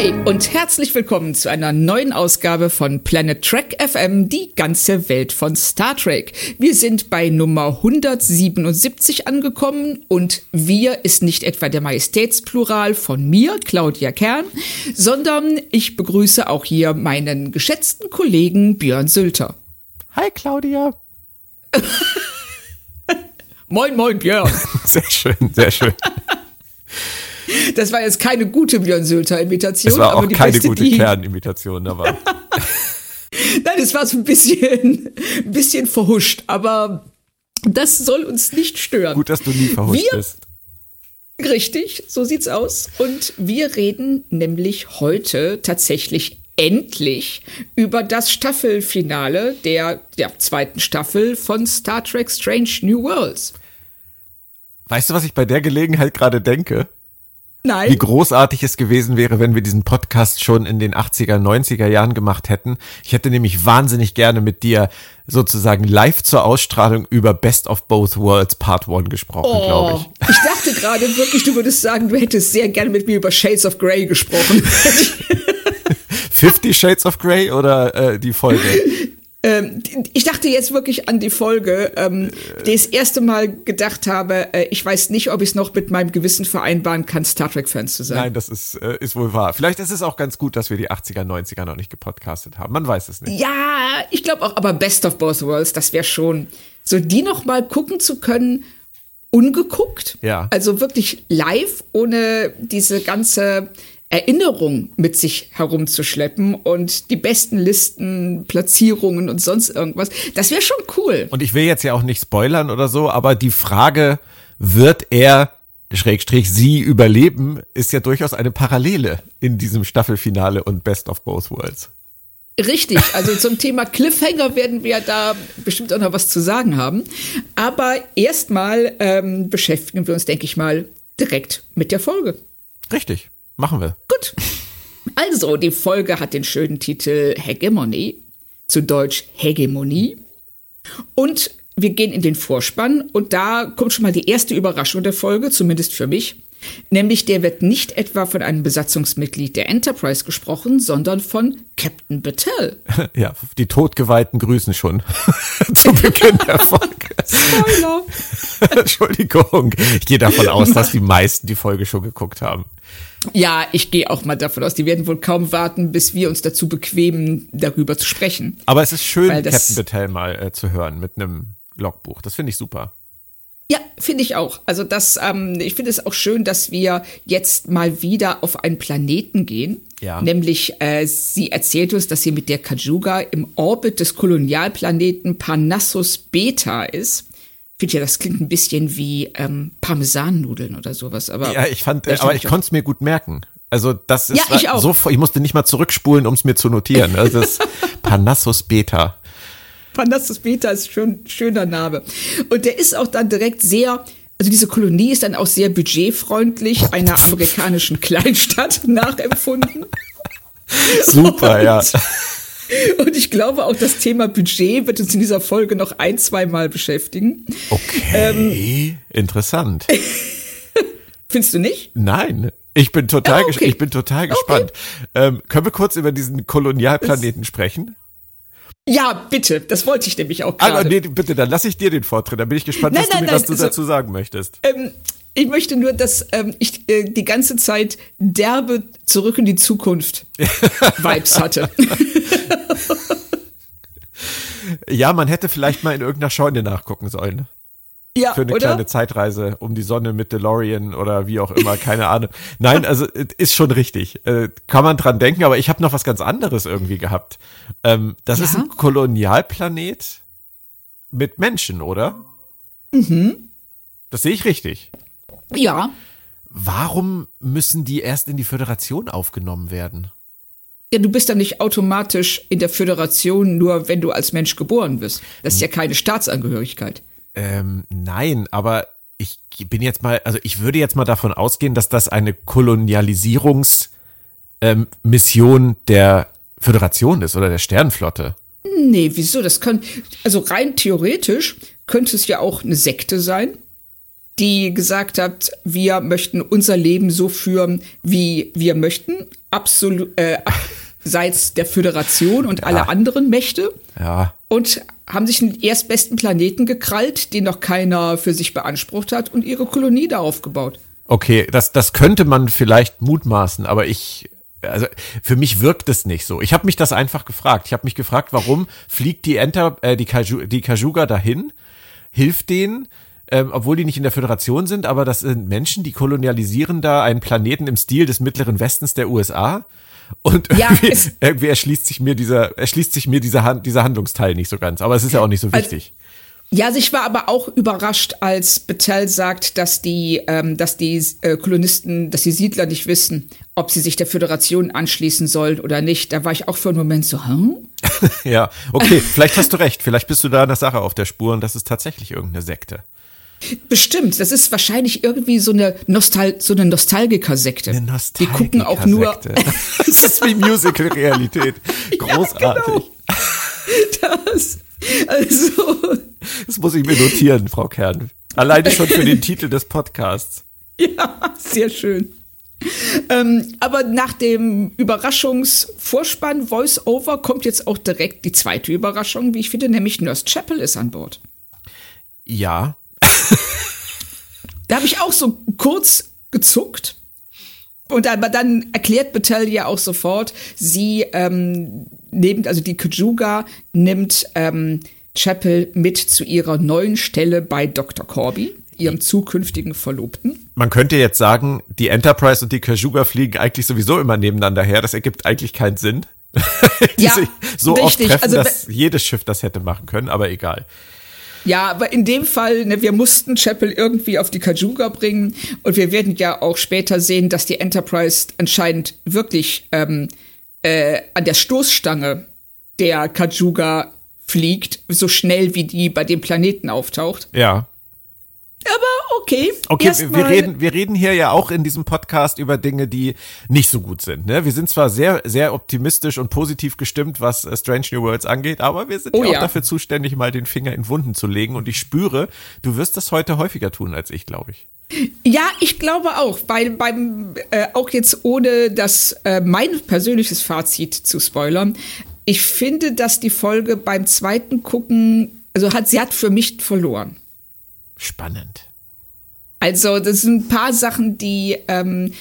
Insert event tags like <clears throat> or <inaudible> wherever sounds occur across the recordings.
Hi und herzlich willkommen zu einer neuen Ausgabe von Planet Trek FM, die ganze Welt von Star Trek. Wir sind bei Nummer 177 angekommen und wir ist nicht etwa der Majestätsplural von mir, Claudia Kern, sondern ich begrüße auch hier meinen geschätzten Kollegen Björn Sülter. Hi Claudia. <laughs> moin, moin, Björn. <laughs> Sehr schön, sehr schön. Das war jetzt keine gute Björn Sülter-Imitation. Es war auch keine beste, gute Kernimitation, aber. <laughs> Nein, es war so ein bisschen, ein bisschen verhuscht, aber das soll uns nicht stören. Gut, dass du nie verhuscht wir, bist. Richtig, so sieht's aus. Und wir reden nämlich heute tatsächlich endlich über das Staffelfinale der, der zweiten Staffel von Star Trek Strange New Worlds. Weißt du, was ich bei der Gelegenheit gerade denke? Nein. Wie großartig es gewesen wäre, wenn wir diesen Podcast schon in den 80er, 90er Jahren gemacht hätten. Ich hätte nämlich wahnsinnig gerne mit dir sozusagen live zur Ausstrahlung über Best of Both Worlds Part 1 gesprochen, oh, glaube ich. Ich dachte gerade wirklich, du würdest sagen, du hättest sehr gerne mit mir über Shades of Grey gesprochen. <laughs> Fifty Shades of Grey oder äh, die Folge? Ähm, ich dachte jetzt wirklich an die Folge, ähm, die ich das erste Mal gedacht habe, äh, ich weiß nicht, ob ich es noch mit meinem Gewissen vereinbaren kann, Star Trek-Fans zu sein. Nein, das ist, äh, ist wohl wahr. Vielleicht ist es auch ganz gut, dass wir die 80er, 90er noch nicht gepodcastet haben. Man weiß es nicht. Ja, ich glaube auch, aber Best of Both Worlds, das wäre schon, so die noch mal gucken zu können, ungeguckt. Ja. Also wirklich live, ohne diese ganze Erinnerung mit sich herumzuschleppen und die besten Listen, Platzierungen und sonst irgendwas. Das wäre schon cool. Und ich will jetzt ja auch nicht spoilern oder so, aber die Frage, wird er Schrägstrich sie überleben, ist ja durchaus eine Parallele in diesem Staffelfinale und Best of Both Worlds. Richtig, also zum Thema Cliffhanger werden wir da bestimmt auch noch was zu sagen haben. Aber erstmal ähm, beschäftigen wir uns, denke ich mal, direkt mit der Folge. Richtig. Machen wir. Gut. Also, die Folge hat den schönen Titel Hegemony, zu Deutsch Hegemonie. Und wir gehen in den Vorspann und da kommt schon mal die erste Überraschung der Folge, zumindest für mich. Nämlich der wird nicht etwa von einem Besatzungsmitglied der Enterprise gesprochen, sondern von Captain Battelle. <laughs> Ja, die Todgeweihten grüßen schon <laughs> zu Beginn der Folge. Spoiler. <laughs> Entschuldigung. Ich gehe davon aus, dass die meisten die Folge schon geguckt haben. Ja, ich gehe auch mal davon aus, die werden wohl kaum warten, bis wir uns dazu bequemen, darüber zu sprechen. Aber es ist schön, Captain Battelle mal äh, zu hören mit einem Logbuch. Das finde ich super. Ja, finde ich auch. Also das, ähm, ich finde es auch schön, dass wir jetzt mal wieder auf einen Planeten gehen. Ja. Nämlich, äh, sie erzählt uns, dass sie mit der Kajuga im Orbit des Kolonialplaneten Parnassus Beta ist. Ich finde ja, das klingt ein bisschen wie ähm, Parmesannudeln oder sowas. Aber ja, ich fand, aber ich konnte es mir gut merken. Also das ist ja, ich auch. so, ich musste nicht mal zurückspulen, um es mir zu notieren. Das ist <laughs> Parnassus Beta. Panassus Beta ist schon ein schöner Name. Und der ist auch dann direkt sehr, also diese Kolonie ist dann auch sehr budgetfreundlich einer amerikanischen Kleinstadt <laughs> nachempfunden. Super, und, ja. Und ich glaube auch, das Thema Budget wird uns in dieser Folge noch ein, zwei Mal beschäftigen. Okay, ähm, interessant. <laughs> Findest du nicht? Nein. Ich bin total, ah, okay. ich bin total gespannt. Okay. Ähm, können wir kurz über diesen Kolonialplaneten sprechen? Ja, bitte. Das wollte ich nämlich auch gerade. Ah, nee, bitte, dann lass ich dir den Vortritt. Dann bin ich gespannt, nein, was, nein, du, nein, was du also, dazu sagen möchtest. Ähm, ich möchte nur, dass ähm, ich äh, die ganze Zeit derbe zurück in die Zukunft <laughs> Vibes hatte. <laughs> ja, man hätte vielleicht mal in irgendeiner Scheune nachgucken sollen. Ja, für eine oder? kleine Zeitreise um die Sonne mit DeLorean oder wie auch immer, keine Ahnung. Nein, also ist schon richtig. Äh, kann man dran denken, aber ich habe noch was ganz anderes irgendwie gehabt. Ähm, das ja? ist ein Kolonialplanet mit Menschen, oder? Mhm. Das sehe ich richtig. Ja. Warum müssen die erst in die Föderation aufgenommen werden? Ja, du bist dann nicht automatisch in der Föderation, nur wenn du als Mensch geboren wirst. Das ist ja keine Staatsangehörigkeit. Ähm, nein, aber ich bin jetzt mal, also ich würde jetzt mal davon ausgehen, dass das eine Kolonialisierungsmission ähm, der Föderation ist oder der Sternenflotte. Nee, wieso? Das kann, also rein theoretisch könnte es ja auch eine Sekte sein, die gesagt hat, wir möchten unser Leben so führen, wie wir möchten, absolut, äh, abseits der Föderation und ja. aller anderen Mächte. Ja. Und haben sich einen erstbesten Planeten gekrallt, den noch keiner für sich beansprucht hat und ihre Kolonie da aufgebaut. Okay, das, das könnte man vielleicht mutmaßen, aber ich, also für mich wirkt es nicht so. Ich habe mich das einfach gefragt. Ich habe mich gefragt, warum fliegt die Enter, äh, die, Kaju, die Kajuga dahin, hilft denen, ähm, obwohl die nicht in der Föderation sind, aber das sind Menschen, die kolonialisieren da einen Planeten im Stil des Mittleren Westens der USA. Und irgendwie, ja, <laughs> irgendwie erschließt sich mir dieser, erschließt sich mir dieser, dieser Handlungsteil nicht so ganz. Aber es ist ja auch nicht so also wichtig. Also ja, also ich war aber auch überrascht, als Betel sagt, dass die, ähm, dass die äh, Kolonisten, dass die Siedler nicht wissen, ob sie sich der Föderation anschließen sollen oder nicht. Da war ich auch für einen Moment so, hm? <laughs> ja, okay, vielleicht hast du recht. Vielleicht bist du da einer Sache auf der Spur und das ist tatsächlich irgendeine Sekte. Bestimmt, das ist wahrscheinlich irgendwie so eine Nostal so eine Nostalgiker-Sekte. Eine Nostalgiker Die gucken auch nur. <laughs> das ist wie Musical-Realität. <laughs> Großartig. Ja, genau. Das. Also. Das muss ich mir notieren, Frau Kern. Alleine schon für den Titel des Podcasts. <laughs> Ja, sehr schön. Ähm, aber nach dem Überraschungsvorspann Voice-Over kommt jetzt auch direkt die zweite Überraschung, wie ich finde, nämlich Nurse Chapel ist an Bord. Ja, <laughs> da habe ich auch so kurz gezuckt. Und aber dann erklärt Battelle ja auch sofort, sie ähm, nimmt, also die Kajuga nimmt ähm, Chapel mit zu ihrer neuen Stelle bei Dr. Corby, ihrem zukünftigen Verlobten. Man könnte jetzt sagen, die Enterprise und die Kajuga fliegen eigentlich sowieso immer nebeneinander her. Das ergibt eigentlich keinen Sinn. <laughs> ja, so richtig. oft treffen, also, dass jedes Schiff das hätte machen können, aber egal. Ja, aber in dem Fall, ne, wir mussten Chapel irgendwie auf die Kajuga bringen und wir werden ja auch später sehen, dass die Enterprise anscheinend wirklich ähm, äh, an der Stoßstange der Kajuga fliegt, so schnell wie die bei dem Planeten auftaucht. Ja. Aber okay. Okay, wir reden, wir reden hier ja auch in diesem Podcast über Dinge, die nicht so gut sind. Ne? Wir sind zwar sehr, sehr optimistisch und positiv gestimmt, was äh, Strange New Worlds angeht, aber wir sind oh, ja auch dafür zuständig, mal den Finger in Wunden zu legen. Und ich spüre, du wirst das heute häufiger tun als ich, glaube ich. Ja, ich glaube auch, weil beim äh, auch jetzt ohne das äh, mein persönliches Fazit zu spoilern, ich finde, dass die Folge beim zweiten gucken, also hat sie hat für mich verloren. Spannend. Also, das sind ein paar Sachen, die, ähm,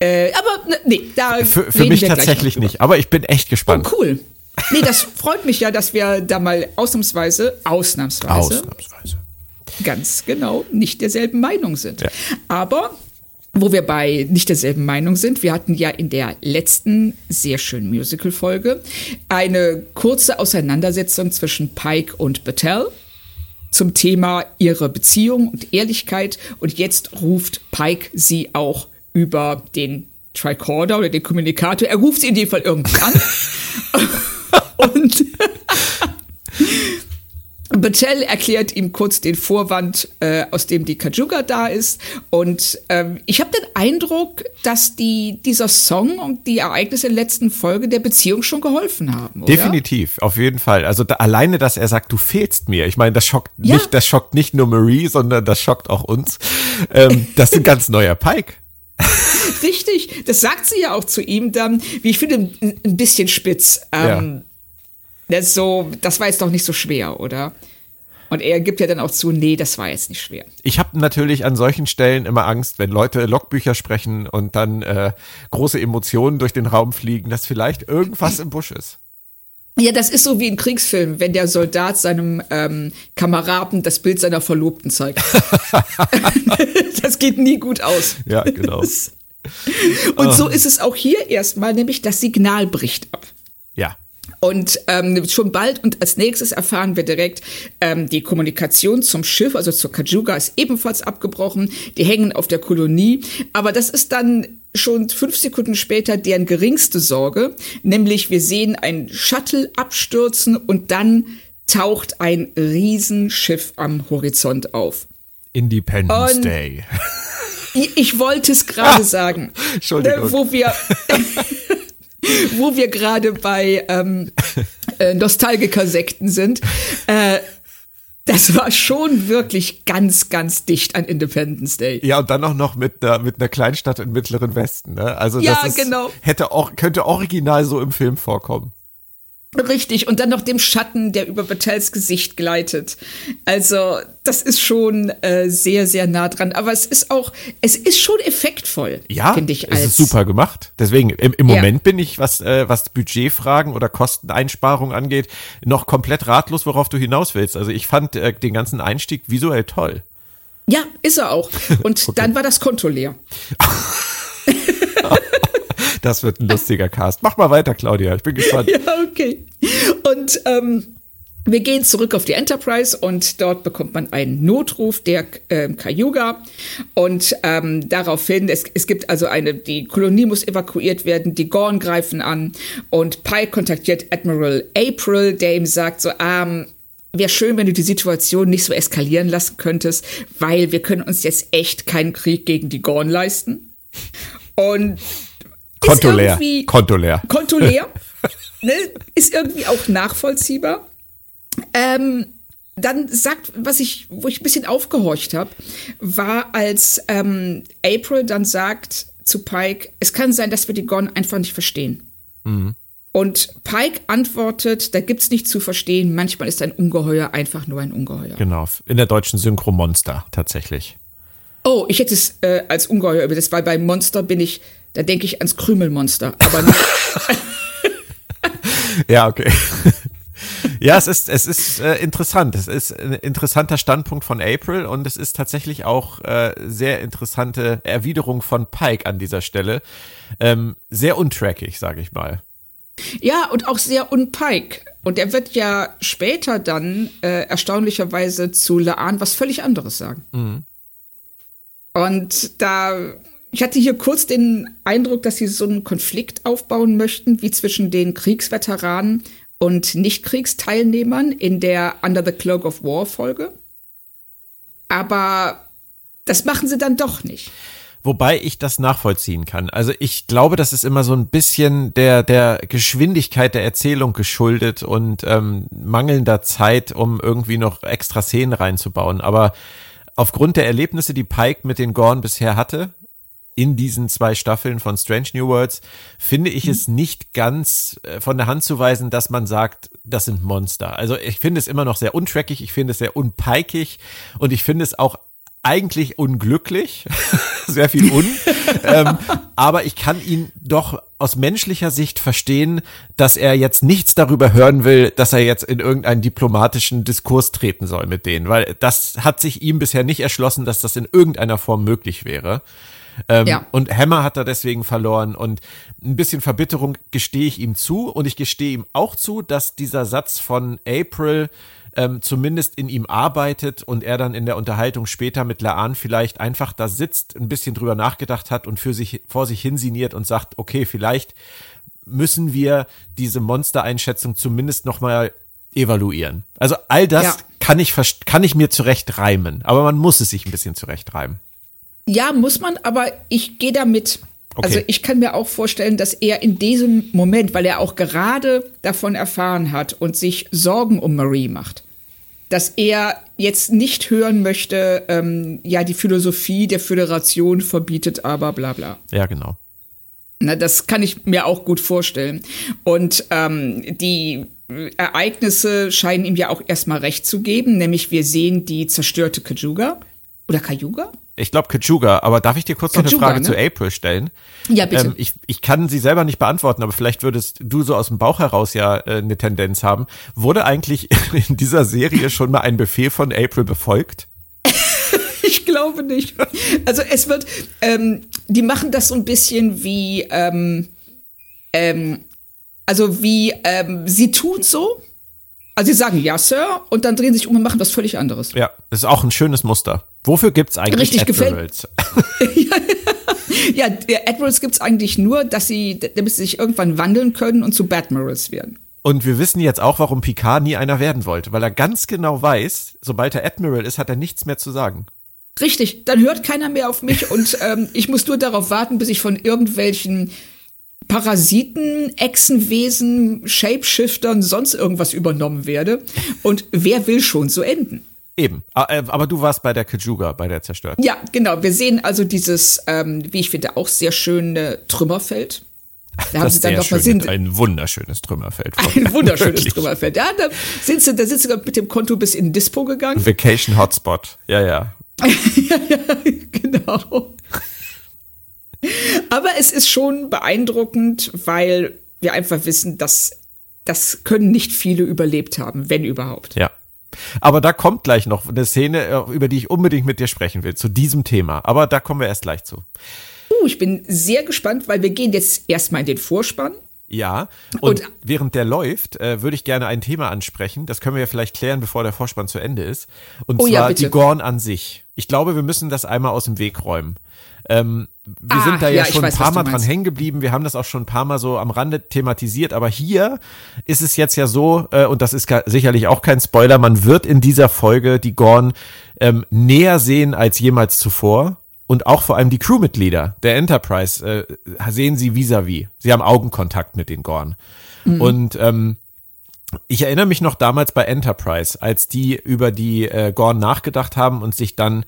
äh, aber ne, nee, da. Für, für mich tatsächlich nicht, aber ich bin echt gespannt. Oh, cool. Nee, das freut mich ja, dass wir da mal ausnahmsweise, ausnahmsweise, ausnahmsweise. ganz genau nicht derselben Meinung sind. Ja. Aber wo wir bei nicht derselben Meinung sind, wir hatten ja in der letzten sehr schönen Musical-Folge eine kurze Auseinandersetzung zwischen Pike und Battelle zum Thema ihre Beziehung und Ehrlichkeit. Und jetzt ruft Pike sie auch über den Tricorder oder den Kommunikator. Er ruft sie in dem Fall irgendwie an. <laughs> und Battelle erklärt ihm kurz den Vorwand, äh, aus dem die Kajuga da ist. Und ähm, ich habe den Eindruck, dass die, dieser Song und die Ereignisse der letzten Folge der Beziehung schon geholfen haben. Oder? Definitiv, auf jeden Fall. Also da, alleine, dass er sagt, du fehlst mir. Ich meine, das schockt ja. nicht, das schockt nicht nur Marie, sondern das schockt auch uns. Ähm, das ist ein ganz neuer Pike. Richtig, das sagt sie ja auch zu ihm dann, wie ich finde, ein bisschen spitz. Ähm, ja das, so, das war jetzt doch nicht so schwer, oder? Und er gibt ja dann auch zu, nee, das war jetzt nicht schwer. Ich habe natürlich an solchen Stellen immer Angst, wenn Leute Logbücher sprechen und dann äh, große Emotionen durch den Raum fliegen, dass vielleicht irgendwas im Busch ist. Ja, das ist so wie in Kriegsfilmen, wenn der Soldat seinem ähm, Kameraden das Bild seiner Verlobten zeigt. <laughs> das geht nie gut aus. Ja, genau. <laughs> Und so ist es auch hier erstmal, nämlich das Signal bricht ab. Ja. Und ähm, schon bald und als nächstes erfahren wir direkt, ähm, die Kommunikation zum Schiff, also zur Kajuga, ist ebenfalls abgebrochen. Die hängen auf der Kolonie. Aber das ist dann schon fünf Sekunden später deren geringste Sorge, nämlich wir sehen ein Shuttle abstürzen und dann taucht ein Riesenschiff am Horizont auf. Independence und Day. <laughs> Ich, wollte es gerade ah, sagen. Entschuldigung. Wo wir, <laughs> <laughs> wo wir gerade bei ähm, äh, Nostalgiker-Sekten sind. Äh, das war schon wirklich ganz, ganz dicht an Independence Day. Ja, und dann auch noch mit einer, mit einer Kleinstadt im Mittleren Westen. Ne? Also ja, das ist, genau. hätte auch, könnte original so im Film vorkommen. Richtig, und dann noch dem Schatten, der über Battels Gesicht gleitet. Also, das ist schon äh, sehr, sehr nah dran. Aber es ist auch, es ist schon effektvoll, ja, finde ich. Als, es ist super gemacht. Deswegen, im, im ja. Moment bin ich, was, äh, was Budgetfragen oder Kosteneinsparung angeht, noch komplett ratlos, worauf du hinaus willst. Also, ich fand äh, den ganzen Einstieg visuell toll. Ja, ist er auch. Und <laughs> okay. dann war das Konto leer. <laughs> Das wird ein lustiger Cast. Mach mal weiter, Claudia. Ich bin <laughs> gespannt. Ja, okay. Und ähm, wir gehen zurück auf die Enterprise und dort bekommt man einen Notruf der äh, Cayuga und ähm, daraufhin, es, es gibt also eine, die Kolonie muss evakuiert werden, die Gorn greifen an und Pike kontaktiert Admiral April, der ihm sagt so, ähm, wäre schön, wenn du die Situation nicht so eskalieren lassen könntest, weil wir können uns jetzt echt keinen Krieg gegen die Gorn leisten. Und Konto leer. Konto leer. Konto leer. <laughs> ne? Ist irgendwie auch nachvollziehbar. Ähm, dann sagt, was ich, wo ich ein bisschen aufgehorcht habe, war, als ähm, April dann sagt zu Pike, es kann sein, dass wir die Gon einfach nicht verstehen. Mhm. Und Pike antwortet, da gibt's nicht zu verstehen, manchmal ist ein Ungeheuer einfach nur ein Ungeheuer. Genau, in der deutschen Synchro Monster tatsächlich. Oh, ich hätte es äh, als Ungeheuer übersetzt, weil bei Monster bin ich da denke ich ans Krümelmonster, aber nicht. <laughs> ja, okay. <laughs> Ja, es ist, es ist äh, interessant. Es ist ein interessanter Standpunkt von April und es ist tatsächlich auch äh, sehr interessante Erwiderung von Pike an dieser Stelle. Ähm, sehr untrackig, sage ich mal. Ja, und auch sehr unpike. Und er wird ja später dann äh, erstaunlicherweise zu Laan was völlig anderes sagen. Mhm. Und da ich hatte hier kurz den Eindruck, dass sie so einen Konflikt aufbauen möchten, wie zwischen den Kriegsveteranen und Nicht-Kriegsteilnehmern in der Under the Cloak of War Folge. Aber das machen sie dann doch nicht. Wobei ich das nachvollziehen kann. Also ich glaube, das ist immer so ein bisschen der, der Geschwindigkeit der Erzählung geschuldet und ähm, mangelnder Zeit, um irgendwie noch extra Szenen reinzubauen. Aber aufgrund der Erlebnisse, die Pike mit den Gorn bisher hatte, in diesen zwei Staffeln von Strange New Worlds finde ich es nicht ganz äh, von der Hand zu weisen, dass man sagt, das sind Monster. Also ich finde es immer noch sehr untrackig, ich finde es sehr unpeikig und ich finde es auch eigentlich unglücklich, <laughs> sehr viel un. <laughs> ähm, aber ich kann ihn doch aus menschlicher Sicht verstehen, dass er jetzt nichts darüber hören will, dass er jetzt in irgendeinen diplomatischen Diskurs treten soll mit denen, weil das hat sich ihm bisher nicht erschlossen, dass das in irgendeiner Form möglich wäre. Ähm, ja. Und Hammer hat er deswegen verloren und ein bisschen Verbitterung gestehe ich ihm zu und ich gestehe ihm auch zu, dass dieser Satz von April ähm, zumindest in ihm arbeitet und er dann in der Unterhaltung später mit Laan vielleicht einfach da sitzt, ein bisschen drüber nachgedacht hat und für sich vor sich hinsiniert und sagt, okay, vielleicht müssen wir diese Monstereinschätzung zumindest noch mal evaluieren. Also all das ja. kann ich kann ich mir zurecht reimen, aber man muss es sich ein bisschen zurecht reimen. Ja, muss man, aber ich gehe damit. Okay. Also ich kann mir auch vorstellen, dass er in diesem Moment, weil er auch gerade davon erfahren hat und sich Sorgen um Marie macht, dass er jetzt nicht hören möchte, ähm, ja, die Philosophie der Föderation verbietet aber bla bla. Ja, genau. Na, das kann ich mir auch gut vorstellen. Und ähm, die Ereignisse scheinen ihm ja auch erstmal recht zu geben, nämlich wir sehen die zerstörte Kajuga. Oder Kajuga? Ich glaube Kajuga, aber darf ich dir kurz Kajuga, noch eine Frage ne? zu April stellen? Ja, bitte. Ähm, ich, ich kann sie selber nicht beantworten, aber vielleicht würdest du so aus dem Bauch heraus ja äh, eine Tendenz haben. Wurde eigentlich <laughs> in dieser Serie schon mal ein Befehl von April befolgt? <laughs> ich glaube nicht. Also es wird, ähm, die machen das so ein bisschen wie, ähm, ähm, also wie, ähm, sie tun so, also sie sagen ja, Sir, und dann drehen sich um und machen was völlig anderes. Ja, das ist auch ein schönes Muster. Wofür gibt's eigentlich Richtig Admirals? <laughs> <laughs> ja, Admirals gibt's eigentlich nur, dass sie, damit sie sich irgendwann wandeln können und zu Badmirals werden. Und wir wissen jetzt auch, warum Picard nie einer werden wollte, weil er ganz genau weiß, sobald er Admiral ist, hat er nichts mehr zu sagen. Richtig, dann hört keiner mehr auf mich <laughs> und ähm, ich muss nur darauf warten, bis ich von irgendwelchen Parasiten, Echsenwesen, Shapeshiftern, sonst irgendwas übernommen werde. Und wer will schon so enden? Eben, äh, aber du warst bei der Kajuga, bei der zerstörten. Ja, genau. Wir sehen also dieses, ähm, wie ich finde, auch sehr schöne Trümmerfeld. Da haben sie dann noch mal sind, ein wunderschönes Trümmerfeld. <laughs> Ein wunderschönes Wirklich. Trümmerfeld. Ja, da sind sie, da sind sie mit dem Konto bis in Dispo gegangen. Vacation Hotspot. Ja, ja. <laughs> ja, ja, genau. Aber es ist schon beeindruckend, weil wir einfach wissen, dass das können nicht viele überlebt haben, wenn überhaupt. Ja. Aber da kommt gleich noch eine Szene, äh, über die ich unbedingt mit dir sprechen will, zu diesem Thema. Aber da kommen wir erst gleich zu. Uh, ich bin sehr gespannt, weil wir gehen jetzt erstmal in den Vorspann. Ja, und, und während der läuft, äh, würde ich gerne ein Thema ansprechen. Das können wir ja vielleicht klären, bevor der Vorspann zu Ende ist. Und oh, zwar ja, die Gorn an sich. Ich glaube, wir müssen das einmal aus dem Weg räumen. Ähm, wir ah, sind da ja, ja schon weiß, ein paar Mal dran hängen geblieben. Wir haben das auch schon ein paar Mal so am Rande thematisiert. Aber hier ist es jetzt ja so, äh, und das ist sicherlich auch kein Spoiler, man wird in dieser Folge die Gorn ähm, näher sehen als jemals zuvor und auch vor allem die Crewmitglieder der Enterprise äh, sehen sie vis-à-vis. -vis. Sie haben Augenkontakt mit den Gorn. Mhm. Und ähm, ich erinnere mich noch damals bei Enterprise, als die über die äh, Gorn nachgedacht haben und sich dann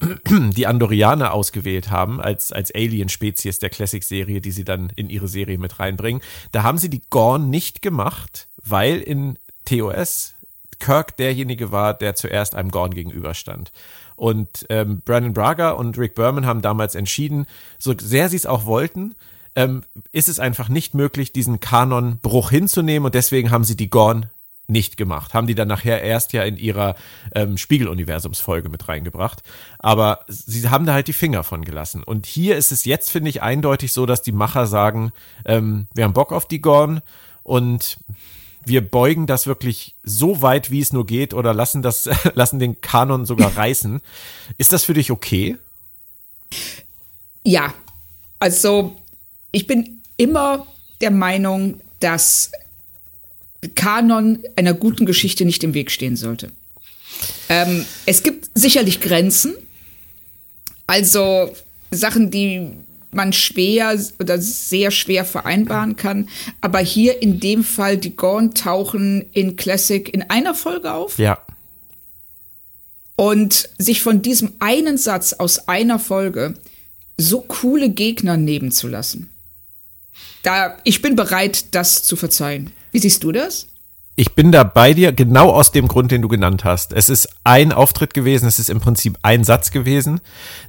die Andorianer ausgewählt haben als, als Alien-Spezies der Classic-Serie, die sie dann in ihre Serie mit reinbringen. Da haben sie die Gorn nicht gemacht, weil in TOS Kirk derjenige war, der zuerst einem Gorn gegenüberstand. Und ähm, Brandon Braga und Rick Berman haben damals entschieden, so sehr sie es auch wollten, ähm, ist es einfach nicht möglich, diesen Kanonbruch hinzunehmen und deswegen haben sie die Gorn nicht gemacht. Haben die dann nachher erst ja in ihrer ähm, Spiegeluniversumsfolge mit reingebracht. Aber sie haben da halt die Finger von gelassen. Und hier ist es jetzt, finde ich, eindeutig so, dass die Macher sagen, ähm, wir haben Bock auf die Gorn und wir beugen das wirklich so weit, wie es nur geht, oder lassen das, <laughs> lassen den Kanon sogar <laughs> reißen. Ist das für dich okay? Ja, also ich bin immer der Meinung, dass Kanon einer guten Geschichte nicht im Weg stehen sollte. Ähm, es gibt sicherlich Grenzen, also Sachen, die man schwer oder sehr schwer vereinbaren kann. Aber hier in dem Fall, die Gorn tauchen in Classic in einer Folge auf. Ja. Und sich von diesem einen Satz aus einer Folge so coole Gegner nehmen zu lassen. Da, ich bin bereit, das zu verzeihen. Wie siehst du das? Ich bin da bei dir, genau aus dem Grund, den du genannt hast. Es ist ein Auftritt gewesen, es ist im Prinzip ein Satz gewesen,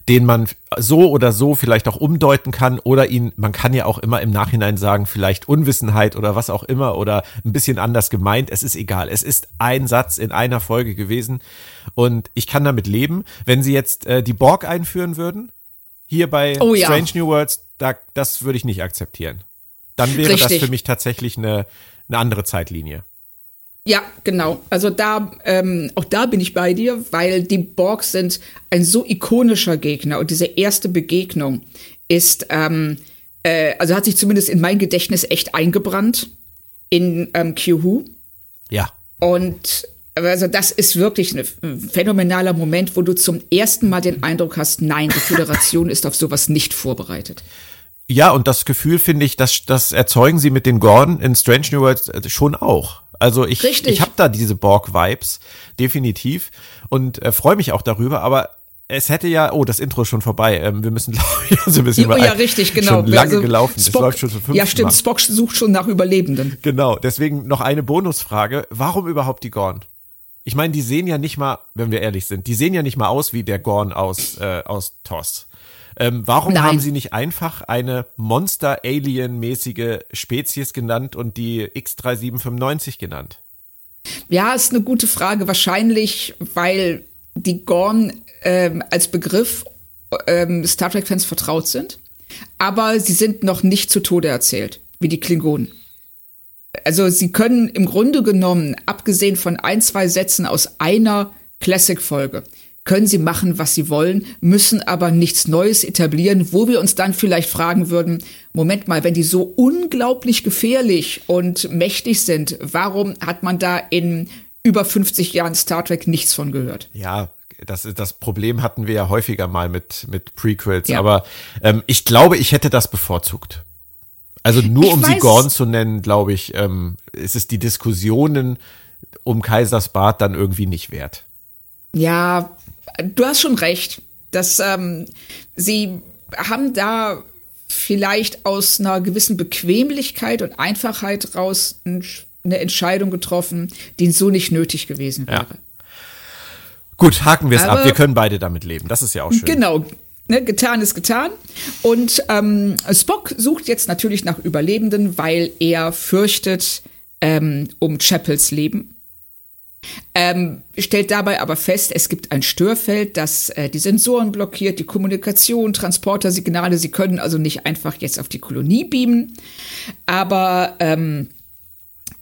den man so oder so vielleicht auch umdeuten kann oder ihn, man kann ja auch immer im Nachhinein sagen, vielleicht Unwissenheit oder was auch immer oder ein bisschen anders gemeint. Es ist egal. Es ist ein Satz in einer Folge gewesen und ich kann damit leben. Wenn sie jetzt äh, die Borg einführen würden, hier bei oh, ja. Strange New Worlds, da, das würde ich nicht akzeptieren. Dann wäre Richtig. das für mich tatsächlich eine, eine andere Zeitlinie. Ja, genau. Also da, ähm, auch da bin ich bei dir, weil die Borgs sind ein so ikonischer Gegner und diese erste Begegnung ist, ähm, äh, also hat sich zumindest in mein Gedächtnis echt eingebrannt in ähm, Q-Who. Ja. Und also das ist wirklich ein phänomenaler Moment, wo du zum ersten Mal den Eindruck hast, nein, die Föderation <laughs> ist auf sowas nicht vorbereitet. Ja, und das Gefühl finde ich, dass das erzeugen sie mit den Gordon in Strange New Worlds äh, schon auch. Also ich, Richtig. ich habe da diese Borg-Vibes, definitiv. Und äh, freue mich auch darüber, aber es hätte ja, oh, das Intro ist schon vorbei. Ähm, wir müssen, <laughs> glaube ich, so ein bisschen. Oh, ja, richtig, genau. Schon lange also, gelaufen. Spock, es läuft schon zum fünften Ja, stimmt. Mal. Spock sucht schon nach Überlebenden. Genau. Deswegen noch eine Bonusfrage. Warum überhaupt die Gorn? Ich meine, die sehen ja nicht mal, wenn wir ehrlich sind, die sehen ja nicht mal aus wie der Gorn aus, äh, aus TOS. Ähm, warum Nein. haben sie nicht einfach eine Monster-Alien-mäßige Spezies genannt und die X3795 genannt? Ja, ist eine gute Frage. Wahrscheinlich, weil die Gorn ähm, als Begriff ähm, Star Trek-Fans vertraut sind. Aber sie sind noch nicht zu Tode erzählt, wie die Klingonen. Also sie können im Grunde genommen, abgesehen von ein, zwei Sätzen aus einer Classic-Folge, können sie machen, was sie wollen, müssen aber nichts Neues etablieren, wo wir uns dann vielleicht fragen würden, Moment mal, wenn die so unglaublich gefährlich und mächtig sind, warum hat man da in über 50 Jahren Star Trek nichts von gehört? Ja, das, das Problem hatten wir ja häufiger mal mit, mit Prequels, ja. aber ähm, ich glaube, ich hätte das bevorzugt. Also nur ich um sie Gorn zu nennen, glaube ich, ähm, ist es die Diskussionen um Kaisersbad dann irgendwie nicht wert. Ja, du hast schon recht. Dass ähm, sie haben da vielleicht aus einer gewissen Bequemlichkeit und Einfachheit raus eine Entscheidung getroffen, die so nicht nötig gewesen wäre. Ja. Gut, haken wir es ab. Wir können beide damit leben. Das ist ja auch schön. Genau. Ne, getan ist getan. Und ähm, Spock sucht jetzt natürlich nach Überlebenden, weil er fürchtet ähm, um Chapels Leben. Ähm, stellt dabei aber fest, es gibt ein Störfeld, das äh, die Sensoren blockiert, die Kommunikation, Transportersignale. Sie können also nicht einfach jetzt auf die Kolonie beamen. Aber ähm,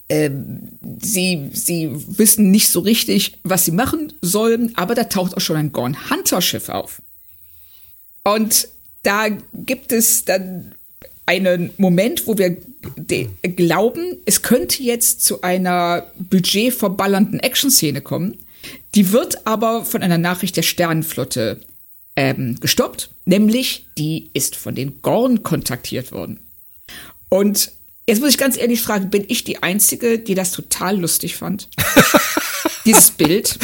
ähm, sie, sie wissen nicht so richtig, was sie machen sollen, aber da taucht auch schon ein Gorn Hunter Schiff auf. Und da gibt es dann einen Moment, wo wir glauben, es könnte jetzt zu einer budgetverballernden Action-Szene kommen. Die wird aber von einer Nachricht der Sternenflotte ähm, gestoppt, nämlich die ist von den Gorn kontaktiert worden. Und Jetzt muss ich ganz ehrlich fragen, bin ich die Einzige, die das total lustig fand? <laughs> Dieses Bild.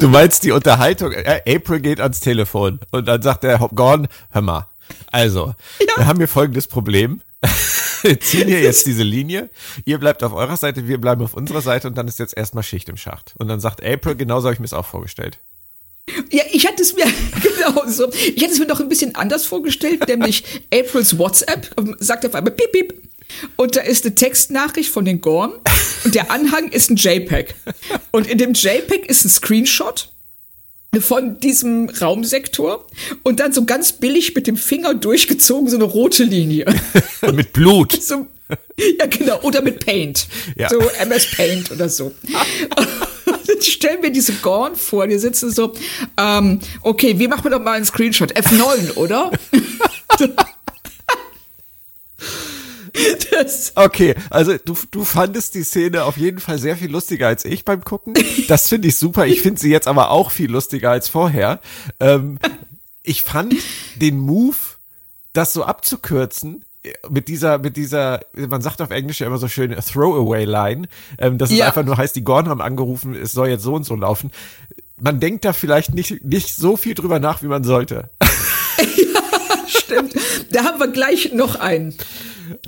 du meinst die Unterhaltung, äh, April geht ans Telefon und dann sagt der Gordon, hör mal, also, ja. wir haben hier folgendes Problem. <laughs> wir ziehen hier jetzt diese Linie. Ihr bleibt auf eurer Seite, wir bleiben auf unserer Seite und dann ist jetzt erstmal Schicht im Schacht. Und dann sagt April, genauso habe ich mir es auch vorgestellt. Ja, ich hatte es mir <laughs> genau so. Ich hätte es mir noch ein bisschen anders vorgestellt, nämlich Aprils WhatsApp ähm, sagt auf einmal piep piep und da ist eine Textnachricht von den Gorn und der Anhang ist ein JPEG und in dem JPEG ist ein Screenshot von diesem Raumsektor und dann so ganz billig mit dem Finger durchgezogen so eine rote Linie. <laughs> mit Blut. <laughs> So, ja, genau. Oder mit Paint. Ja. So MS Paint oder so. <laughs> ich stelle mir diese Gorn vor, die sitzen so, ähm, okay, wie machen wir doch mal einen Screenshot? F9, oder? Das. Okay, also du, du fandest die Szene auf jeden Fall sehr viel lustiger als ich beim Gucken. Das finde ich super. Ich finde sie jetzt aber auch viel lustiger als vorher. Ähm, ich fand den Move, das so abzukürzen, mit dieser, mit dieser, man sagt auf Englisch ja immer so schön Throwaway-Line, ähm, dass ja. es einfach nur heißt, die Gorn haben angerufen, es soll jetzt so und so laufen. Man denkt da vielleicht nicht, nicht so viel drüber nach, wie man sollte. <laughs> ja, stimmt. Da haben wir gleich noch einen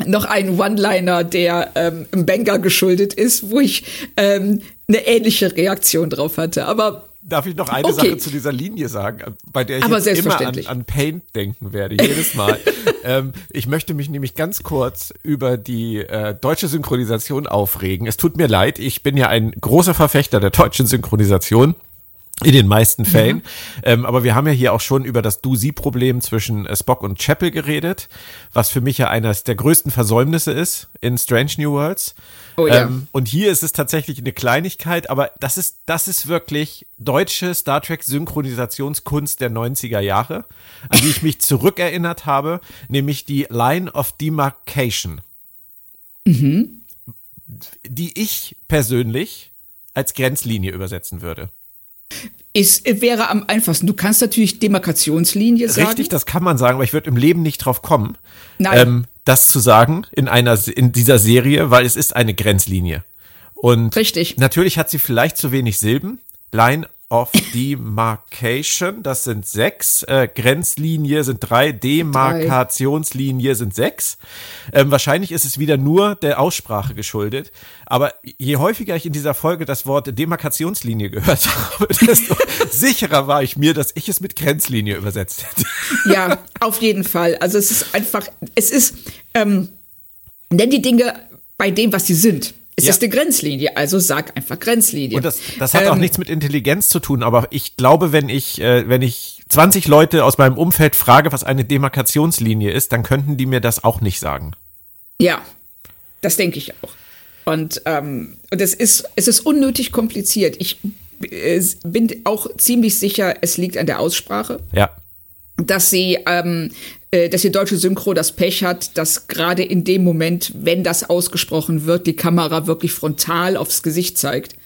noch einen One-Liner, der ähm, im Banger geschuldet ist, wo ich ähm, eine ähnliche Reaktion drauf hatte. Aber Darf ich noch eine okay. Sache zu dieser Linie sagen, bei der ich immer an, an, Paint denken werde, jedes Mal. <laughs> ähm, ich möchte mich nämlich ganz kurz über die äh, deutsche Synchronisation aufregen. Es tut mir leid, ich bin ja ein großer Verfechter der deutschen Synchronisation. In den meisten Fällen. Ja. Ähm, aber wir haben ja hier auch schon über das Du-Sie-Problem zwischen äh, Spock und Chapel geredet, was für mich ja eines der größten Versäumnisse ist in Strange New Worlds. Oh, ja. Ähm, und hier ist es tatsächlich eine Kleinigkeit, aber das ist, das ist wirklich deutsche Star Trek Synchronisationskunst der 90er Jahre, an die ich mich zurückerinnert habe, nämlich die Line of Demarcation. Mhm. Die ich persönlich als Grenzlinie übersetzen würde. Es wäre am einfachsten. Du kannst natürlich Demarkationslinie sagen. Richtig, das kann man sagen, aber ich würde im Leben nicht drauf kommen, ähm, das zu sagen in einer in dieser Serie, weil es ist eine Grenzlinie. Und Richtig. natürlich hat sie vielleicht zu wenig Silben. Line of Demarcation, das sind sechs, äh, Grenzlinie sind drei, Demarkationslinie sind sechs. Ähm, wahrscheinlich ist es wieder nur der Aussprache geschuldet. Aber je häufiger ich in dieser Folge das Wort Demarkationslinie gehört <laughs> habe, desto sicherer war ich mir, dass ich es mit Grenzlinie übersetzt hätte. Ja, auf jeden Fall. Also es ist einfach, es ist, ähm, nenn die Dinge bei dem, was sie sind. Es ja. ist eine Grenzlinie, also sag einfach Grenzlinie. Und das, das hat ähm, auch nichts mit Intelligenz zu tun, aber ich glaube, wenn ich, äh, wenn ich 20 Leute aus meinem Umfeld frage, was eine Demarkationslinie ist, dann könnten die mir das auch nicht sagen. Ja, das denke ich auch. Und, ähm, und es ist, es ist unnötig kompliziert. Ich äh, bin auch ziemlich sicher, es liegt an der Aussprache. Ja. Dass sie, ähm, äh, dass die deutsche Synchro das Pech hat, dass gerade in dem Moment, wenn das ausgesprochen wird, die Kamera wirklich frontal aufs Gesicht zeigt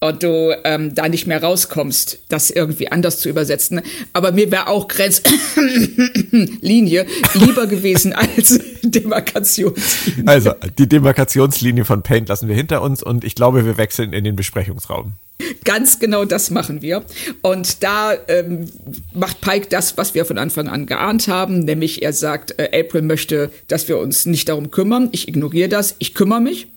und du ähm, da nicht mehr rauskommst, das irgendwie anders zu übersetzen. Aber mir wäre auch Grenzlinie <coughs> lieber gewesen als <laughs> Demarkationslinie. Also, die Demarkationslinie von Paint lassen wir hinter uns und ich glaube, wir wechseln in den Besprechungsraum. Ganz genau das machen wir. Und da ähm, macht Pike das, was wir von Anfang an geahnt haben, nämlich er sagt, äh, April möchte, dass wir uns nicht darum kümmern. Ich ignoriere das, ich kümmere mich.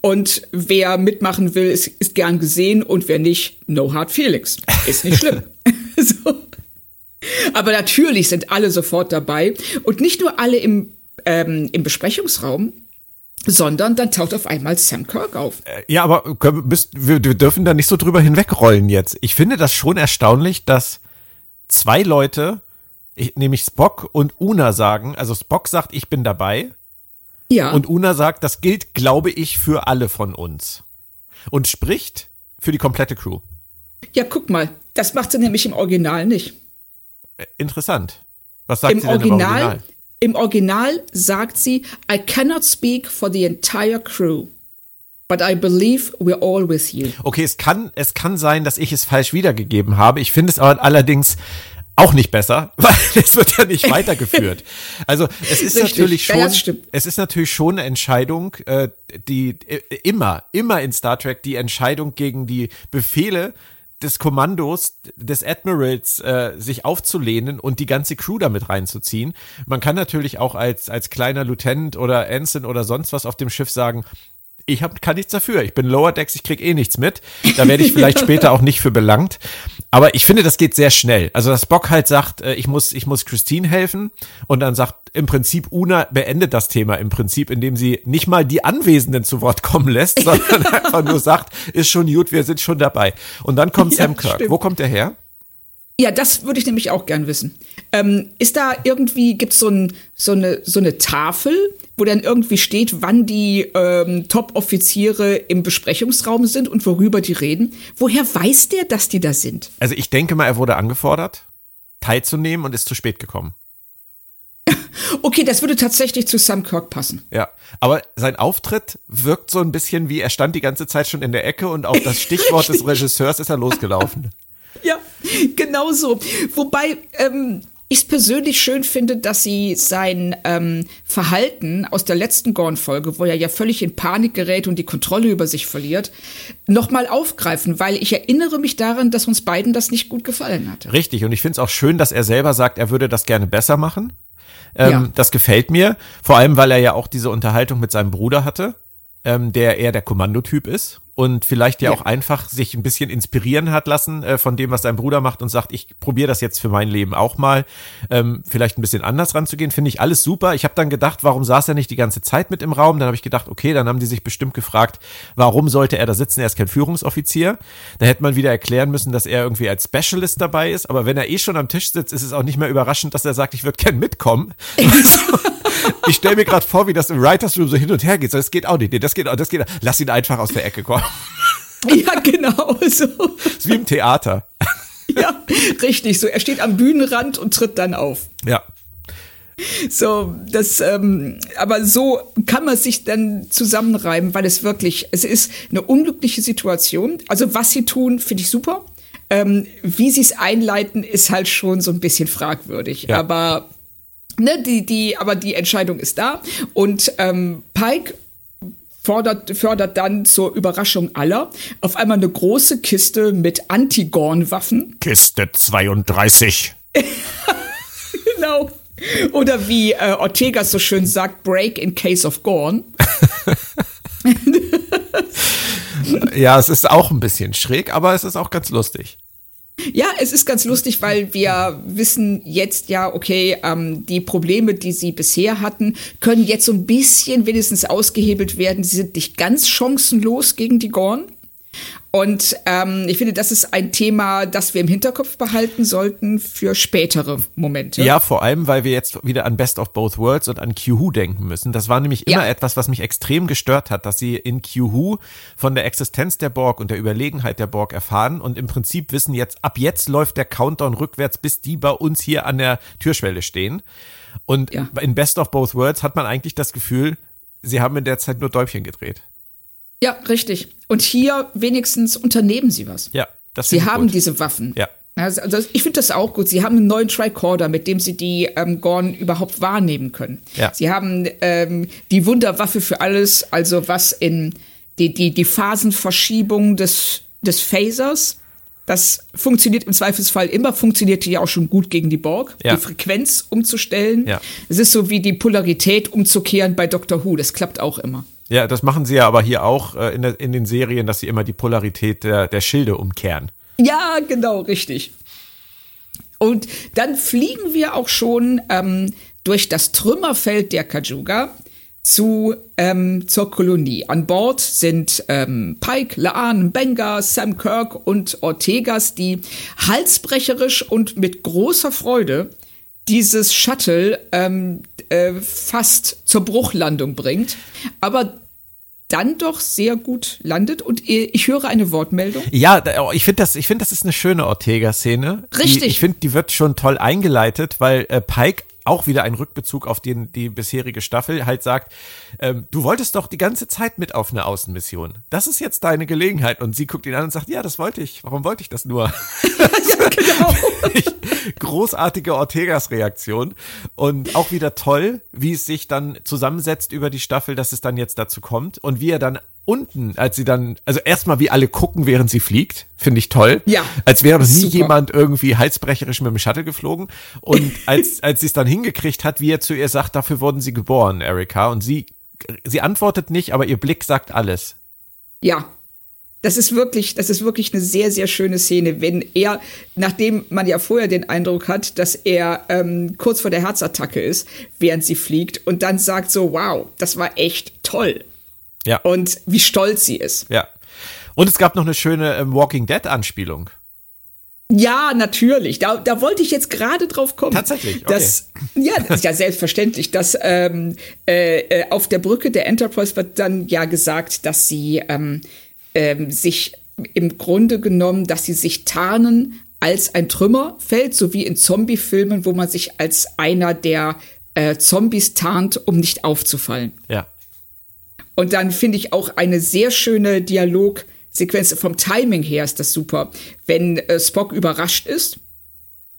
Und wer mitmachen will, ist, ist gern gesehen und wer nicht, no hard feelings. Ist nicht schlimm. <laughs> <laughs> so. Aber natürlich sind alle sofort dabei und nicht nur alle im, ähm, im Besprechungsraum, sondern dann taucht auf einmal Sam Kirk auf. Äh, ja, aber wir, wir dürfen da nicht so drüber hinwegrollen jetzt. Ich finde das schon erstaunlich, dass zwei Leute, nämlich Spock und Una sagen, also Spock sagt, ich bin dabei ja. Und Una sagt, das gilt, glaube ich, für alle von uns. Und spricht für die komplette Crew. Ja, guck mal, das macht sie nämlich im Original nicht. Äh, interessant. Was sagt Im sie denn Original, im Original? Im Original sagt sie, I cannot speak for the entire crew. But I believe we're all with you. Okay, es kann, es kann sein, dass ich es falsch wiedergegeben habe. Ich finde es aber allerdings auch nicht besser, <laughs> weil es wird ja nicht weitergeführt. Also es ist Richtig. natürlich schon, es ist natürlich schon eine Entscheidung, äh, die äh, immer, immer in Star Trek die Entscheidung gegen die Befehle des Kommandos des Admirals äh, sich aufzulehnen und die ganze Crew damit reinzuziehen. Man kann natürlich auch als als kleiner Lieutenant oder Ensign oder sonst was auf dem Schiff sagen, ich hab, kann nichts dafür. Ich bin Lower Decks, ich krieg eh nichts mit. Da werde ich <laughs> vielleicht später auch nicht für belangt. Aber ich finde, das geht sehr schnell. Also, dass Bock halt sagt, äh, ich muss, ich muss Christine helfen und dann sagt im Prinzip Una beendet das Thema im Prinzip, indem sie nicht mal die Anwesenden zu Wort kommen lässt, <laughs> sondern einfach nur sagt, ist schon gut, wir sind schon dabei. Und dann kommt ja, Sam Kirk. Stimmt. Wo kommt der her? Ja, das würde ich nämlich auch gern wissen. Ähm, ist da irgendwie, gibt es so, ein, so, eine, so eine Tafel, wo dann irgendwie steht, wann die ähm, Top-Offiziere im Besprechungsraum sind und worüber die reden? Woher weiß der, dass die da sind? Also ich denke mal, er wurde angefordert, teilzunehmen und ist zu spät gekommen. <laughs> Okay, das würde tatsächlich zu Sam Kirk passen. Ja, aber sein Auftritt wirkt so ein bisschen wie, er stand die ganze Zeit schon in der Ecke und auf das <laughs> Stichwort des Regisseurs ist er losgelaufen. Ja, <laughs> genau so. Wobei ähm, ich es persönlich schön finde, dass sie sein ähm, Verhalten aus der letzten Gorn-Folge, wo er ja völlig in Panik gerät und die Kontrolle über sich verliert, nochmal aufgreifen, weil ich erinnere mich daran, dass uns beiden das nicht gut gefallen hat. Richtig, und ich finde es auch schön, dass er selber sagt, er würde das gerne besser machen. Ähm, ja. Das gefällt mir, vor allem, weil er ja auch diese Unterhaltung mit seinem Bruder hatte, ähm, der eher der Kommandotyp ist und vielleicht ja, ja, auch einfach sich ein bisschen inspirieren hat lassen äh, von dem, was sein Bruder macht und sagt, ich probiere das jetzt für mein Leben auch mal, ähm, vielleicht ein bisschen anders ranzugehen, finde ich alles super. Ich habe dann gedacht, warum saß er nicht die ganze Zeit mit im Raum? Dann habe ich gedacht, okay, dann haben die sich bestimmt gefragt, warum sollte er da sitzen? Er ist kein Führungsoffizier. Da hätte man wieder erklären müssen, dass er irgendwie als Specialist dabei ist. Aber wenn er eh schon am Tisch sitzt, ist es auch nicht mehr überraschend, dass er sagt, ich würde gern mitkommen. <laughs> <laughs> ich stelle mir gerade vor, wie das im Writers Room so hin und her geht. So, das geht auch nicht. das geht auch, das geht. Auch. Lass ihn einfach aus der Ecke kommen. <laughs> Ja, genau so. Ist wie im Theater. Ja, richtig. So, er steht am Bühnenrand und tritt dann auf. Ja. So, das, ähm, aber so kann man sich dann zusammenreiben, weil es wirklich, es ist eine unglückliche Situation. Also was sie tun, finde ich super. Ähm, wie sie es einleiten, ist halt schon so ein bisschen fragwürdig. Ja. Aber ne, die, die, aber die Entscheidung ist da. Und ähm, Pike fordert, fördert dann zur Überraschung aller auf einmal eine große Kiste mit Antigorn-Waffen. Kiste 32. <laughs> genau. Oder wie äh, Ortega so schön sagt, Break in case of Gorn. <laughs> ja, es ist auch ein bisschen schräg, aber es ist auch ganz lustig. Ja, es ist ganz lustig, weil wir wissen jetzt ja, okay, ähm, die Probleme, die sie bisher hatten, können jetzt so ein bisschen wenigstens ausgehebelt werden. Sie sind nicht ganz chancenlos gegen die Gorn. Und ähm, ich finde, das ist ein Thema, das wir im Hinterkopf behalten sollten für spätere Momente. Ja, vor allem, weil wir jetzt wieder an Best of Both Worlds und an Q-Who denken müssen. Das war nämlich immer ja. etwas, was mich extrem gestört hat, dass sie in Q-Who von der Existenz der Borg und der Überlegenheit der Borg erfahren und im Prinzip wissen jetzt, ab jetzt läuft der Countdown rückwärts, bis die bei uns hier an der Türschwelle stehen. Und ja. in Best of Both Worlds hat man eigentlich das Gefühl, sie haben in der Zeit nur Däubchen gedreht. Ja, richtig. Und hier wenigstens unternehmen sie was. Ja, das Sie haben gut. diese Waffen. Ja. Also, also ich finde das auch gut. Sie haben einen neuen Tricorder, mit dem sie die ähm, Gorn überhaupt wahrnehmen können. Ja. Sie haben ähm, die Wunderwaffe für alles, also was in die, die, die Phasenverschiebung des, des Phasers. Das funktioniert im Zweifelsfall immer, funktioniert ja auch schon gut gegen die Borg, ja. die Frequenz umzustellen. Ja. Es ist so wie die Polarität umzukehren bei Doctor Who, das klappt auch immer. Ja, das machen sie ja aber hier auch äh, in, der, in den Serien, dass sie immer die Polarität der, der Schilde umkehren. Ja, genau, richtig. Und dann fliegen wir auch schon ähm, durch das Trümmerfeld der Kajuga zu ähm, zur Kolonie. An Bord sind ähm, Pike, Laan, Benga, Sam Kirk und Ortegas, die halsbrecherisch und mit großer Freude dieses Shuttle ähm, äh, fast zur Bruchlandung bringt, aber dann doch sehr gut landet und ich höre eine Wortmeldung. Ja, oh, ich finde das, ich finde das ist eine schöne Ortega-Szene. Richtig. Die, ich finde, die wird schon toll eingeleitet, weil äh, Pike auch wieder ein Rückbezug auf den, die bisherige Staffel, halt sagt, ähm, du wolltest doch die ganze Zeit mit auf eine Außenmission. Das ist jetzt deine Gelegenheit. Und sie guckt ihn an und sagt, ja, das wollte ich. Warum wollte ich das nur? <laughs> ja, genau. <laughs> Großartige Ortegas Reaktion. Und auch wieder toll, wie es sich dann zusammensetzt über die Staffel, dass es dann jetzt dazu kommt. Und wie er dann unten, als sie dann, also erstmal wie alle gucken, während sie fliegt, finde ich toll. Ja. Als wäre nie super. jemand irgendwie halsbrecherisch mit dem Shuttle geflogen. Und <laughs> als, als sie es dann hingekriegt hat, wie er zu ihr sagt, dafür wurden sie geboren, Erika. Und sie, sie antwortet nicht, aber ihr Blick sagt alles. Ja. Das ist wirklich, das ist wirklich eine sehr, sehr schöne Szene, wenn er, nachdem man ja vorher den Eindruck hat, dass er ähm, kurz vor der Herzattacke ist, während sie fliegt und dann sagt so, wow, das war echt toll. Ja. Und wie stolz sie ist. Ja. Und es gab noch eine schöne ähm, Walking Dead Anspielung. Ja, natürlich. Da, da wollte ich jetzt gerade drauf kommen. Tatsächlich. Okay. Das, ja, das ist ja selbstverständlich. Dass ähm, äh, äh, auf der Brücke der Enterprise wird dann ja gesagt, dass sie ähm, ähm, sich im Grunde genommen, dass sie sich tarnen als ein Trümmerfeld, so wie in Zombie-Filmen, wo man sich als einer der äh, Zombies tarnt, um nicht aufzufallen. Ja. Und dann finde ich auch eine sehr schöne Dialogsequenz. Vom Timing her ist das super. Wenn äh, Spock überrascht ist,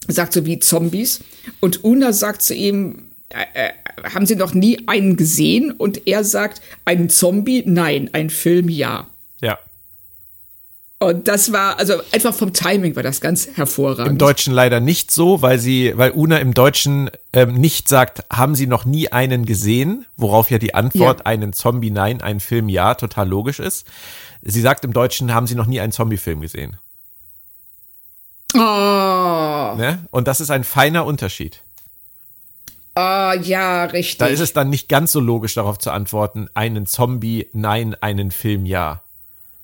sagt so wie Zombies. Und Una sagt zu ihm, äh, äh, haben Sie noch nie einen gesehen? Und er sagt, einen Zombie? Nein, ein Film ja. Ja. Und das war, also einfach vom Timing war das ganz hervorragend. Im Deutschen leider nicht so, weil sie, weil Una im Deutschen ähm, nicht sagt, haben Sie noch nie einen gesehen, worauf ja die Antwort ja. einen Zombie nein, einen Film ja total logisch ist. Sie sagt im Deutschen, haben Sie noch nie einen Zombie-Film gesehen. Oh. Ne? Und das ist ein feiner Unterschied. Ah, oh, ja, richtig. Da ist es dann nicht ganz so logisch darauf zu antworten, einen Zombie, nein, einen Film, ja.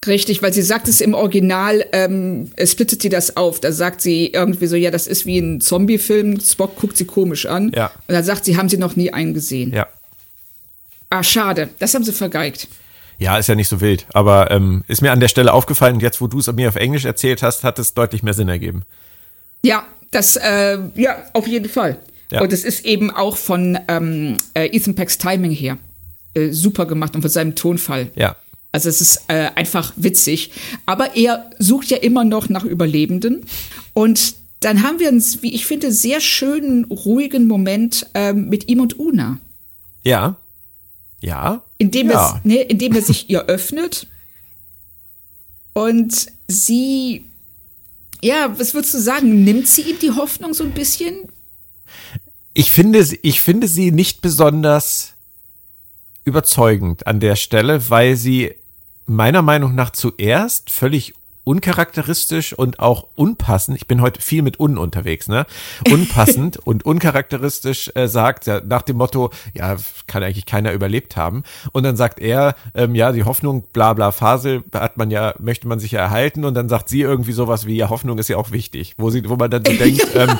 Richtig, weil sie sagt es im Original, ähm, splittet sie das auf. Da sagt sie irgendwie so, ja, das ist wie ein Zombie-Film. Spock guckt sie komisch an. Ja. Und dann sagt sie, haben sie noch nie einen gesehen. Ja. Ah, schade. Das haben sie vergeigt. Ja, ist ja nicht so wild. Aber ähm, ist mir an der Stelle aufgefallen, jetzt wo du es mir auf Englisch erzählt hast, hat es deutlich mehr Sinn ergeben. Ja, das, äh, ja, auf jeden Fall. Ja. Und es ist eben auch von ähm, äh, Ethan Pecks Timing her äh, super gemacht und von seinem Tonfall. Ja. Also es ist äh, einfach witzig. Aber er sucht ja immer noch nach Überlebenden. Und dann haben wir einen, wie ich finde, sehr schönen, ruhigen Moment ähm, mit ihm und Una. Ja. Ja. Indem, ja. Es, ne, indem er sich ihr öffnet. Und sie, ja, was würdest du sagen? Nimmt sie ihm die Hoffnung so ein bisschen? Ich finde, ich finde sie nicht besonders überzeugend an der Stelle, weil sie meiner Meinung nach zuerst völlig uncharakteristisch und auch unpassend, ich bin heute viel mit un unterwegs, ne? Unpassend <laughs> und uncharakteristisch äh, sagt, ja, nach dem Motto, ja, kann eigentlich keiner überlebt haben. Und dann sagt er, ähm, ja, die Hoffnung, bla bla Fasel, hat man ja, möchte man sich ja erhalten. Und dann sagt sie irgendwie sowas wie, ja, Hoffnung ist ja auch wichtig, wo sie, wo man dann so denkt, ähm,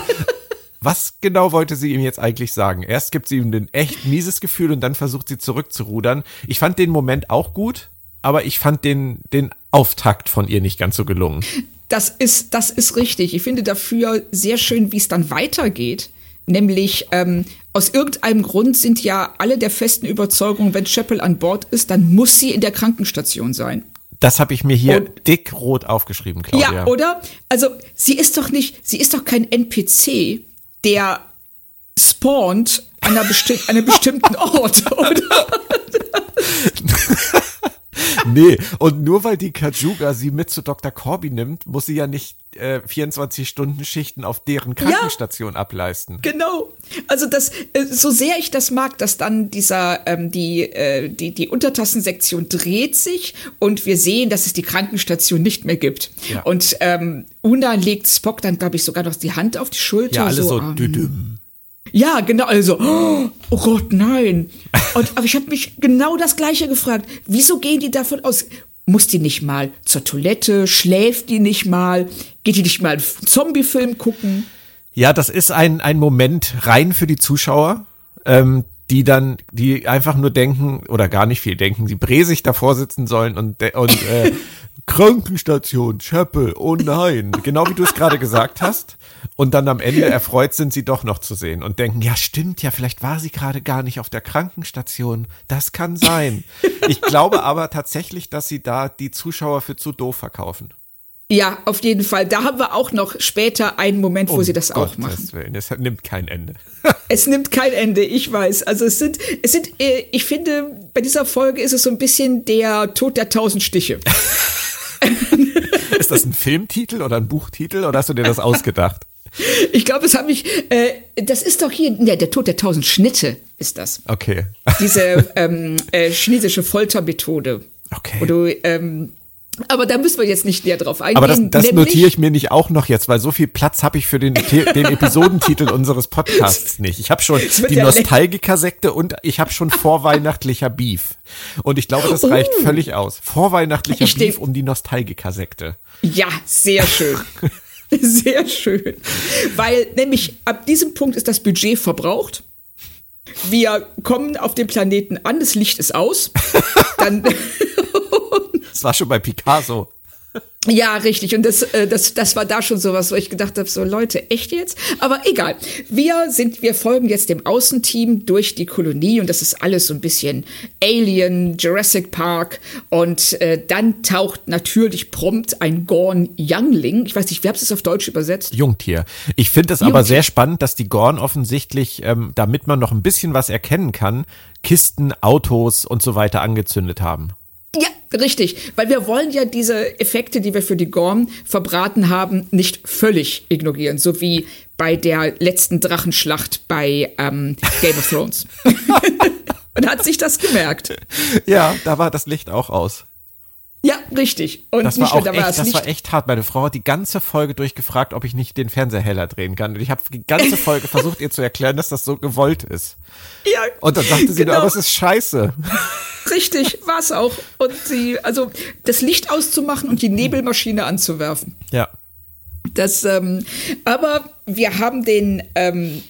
was genau wollte sie ihm jetzt eigentlich sagen? Erst gibt sie ihm ein echt mieses Gefühl und dann versucht sie zurückzurudern. Ich fand den Moment auch gut, aber ich fand den, den Auftakt von ihr nicht ganz so gelungen. Das ist, das ist richtig. Ich finde dafür sehr schön, wie es dann weitergeht. Nämlich, ähm, aus irgendeinem Grund sind ja alle der festen Überzeugung, wenn Chapel an Bord ist, dann muss sie in der Krankenstation sein. Das habe ich mir hier Und, dick rot aufgeschrieben, Claudia. Ja, oder? Also, sie ist doch nicht, sie ist doch kein NPC, der spawnt an einer, besti einem bestimmten <laughs> Ort, oder? <laughs> <laughs> nee, und nur weil die Kajuga sie mit zu Dr. Corby nimmt, muss sie ja nicht äh, 24-Stunden-Schichten auf deren Krankenstation ja, ableisten. Genau. Also das, äh, so sehr ich das mag, dass dann dieser, ähm, die, äh, die, die Untertassensektion dreht sich und wir sehen, dass es die Krankenstation nicht mehr gibt. Ja. Und ähm, Una legt Spock dann, glaube ich, sogar noch die Hand auf die Schulter. Ja, alle so, so ähm, ja, genau, also, oh Gott, nein. Und, aber ich habe mich genau das Gleiche gefragt. Wieso gehen die davon aus? Muss die nicht mal zur Toilette? Schläft die nicht mal? Geht die nicht mal einen Zombie-Film gucken? Ja, das ist ein, ein Moment rein für die Zuschauer, ähm, die dann, die einfach nur denken oder gar nicht viel denken, die bresig davor sitzen sollen und, und äh, Krankenstation, Chapel, oh nein, genau wie du es gerade gesagt hast. Und dann am Ende erfreut sind sie doch noch zu sehen und denken, ja stimmt ja, vielleicht war sie gerade gar nicht auf der Krankenstation. Das kann sein. Ich glaube aber tatsächlich, dass sie da die Zuschauer für zu doof verkaufen. Ja, auf jeden Fall. Da haben wir auch noch später einen Moment, wo um sie das Gottes auch machen. Willen. Es nimmt kein Ende. <laughs> es nimmt kein Ende, ich weiß. Also es sind, es sind, äh, ich finde, bei dieser Folge ist es so ein bisschen der Tod der tausend Stiche. <laughs> <laughs> ist das ein Filmtitel oder ein Buchtitel oder hast du dir das ausgedacht? Ich glaube, es hat mich, äh, das ist doch hier, ja, der Tod der tausend Schnitte ist das. Okay. Diese ähm, äh, chinesische Foltermethode. Okay. Wo du, ähm, aber da müssen wir jetzt nicht näher drauf eingehen. Aber das, das notiere ich mir nicht auch noch jetzt, weil so viel Platz habe ich für den, den Episodentitel unseres Podcasts <laughs> nicht. Ich habe schon die ja Nostalgiker-Sekte und ich habe schon vorweihnachtlicher Beef. Und ich glaube, das oh. reicht völlig aus. Vorweihnachtlicher ich Beef um die Nostalgiker-Sekte. Ja, sehr schön. <laughs> sehr schön. Weil nämlich ab diesem Punkt ist das Budget verbraucht. Wir kommen auf dem Planeten an, das Licht ist aus. <laughs> Dann das war schon bei Picasso. Ja, richtig. Und das, äh, das, das war da schon sowas, wo ich gedacht habe, so Leute, echt jetzt? Aber egal. Wir sind, wir folgen jetzt dem Außenteam durch die Kolonie und das ist alles so ein bisschen Alien, Jurassic Park und äh, dann taucht natürlich prompt ein Gorn Youngling. Ich weiß nicht, wie habt ihr es auf Deutsch übersetzt? Jungtier. Ich finde es aber sehr spannend, dass die Gorn offensichtlich, ähm, damit man noch ein bisschen was erkennen kann, Kisten, Autos und so weiter angezündet haben. Ja, richtig. Weil wir wollen ja diese Effekte, die wir für die Gorm verbraten haben, nicht völlig ignorieren. So wie bei der letzten Drachenschlacht bei ähm, Game of Thrones. <laughs> <laughs> Und hat sich das gemerkt. Ja, da war das Licht auch aus. Ja, richtig. Und das war auch echt, das, das war echt hart. Meine Frau hat die ganze Folge durchgefragt, ob ich nicht den Fernseher heller drehen kann. Und ich habe die ganze Folge versucht, ihr zu erklären, dass das so gewollt ist. Ja. Und dann sagte sie, genau. aber es ist scheiße. <laughs> Richtig, war es auch. Und sie, also das Licht auszumachen und die Nebelmaschine anzuwerfen. Ja. Das, ähm, aber wir haben den, ähm,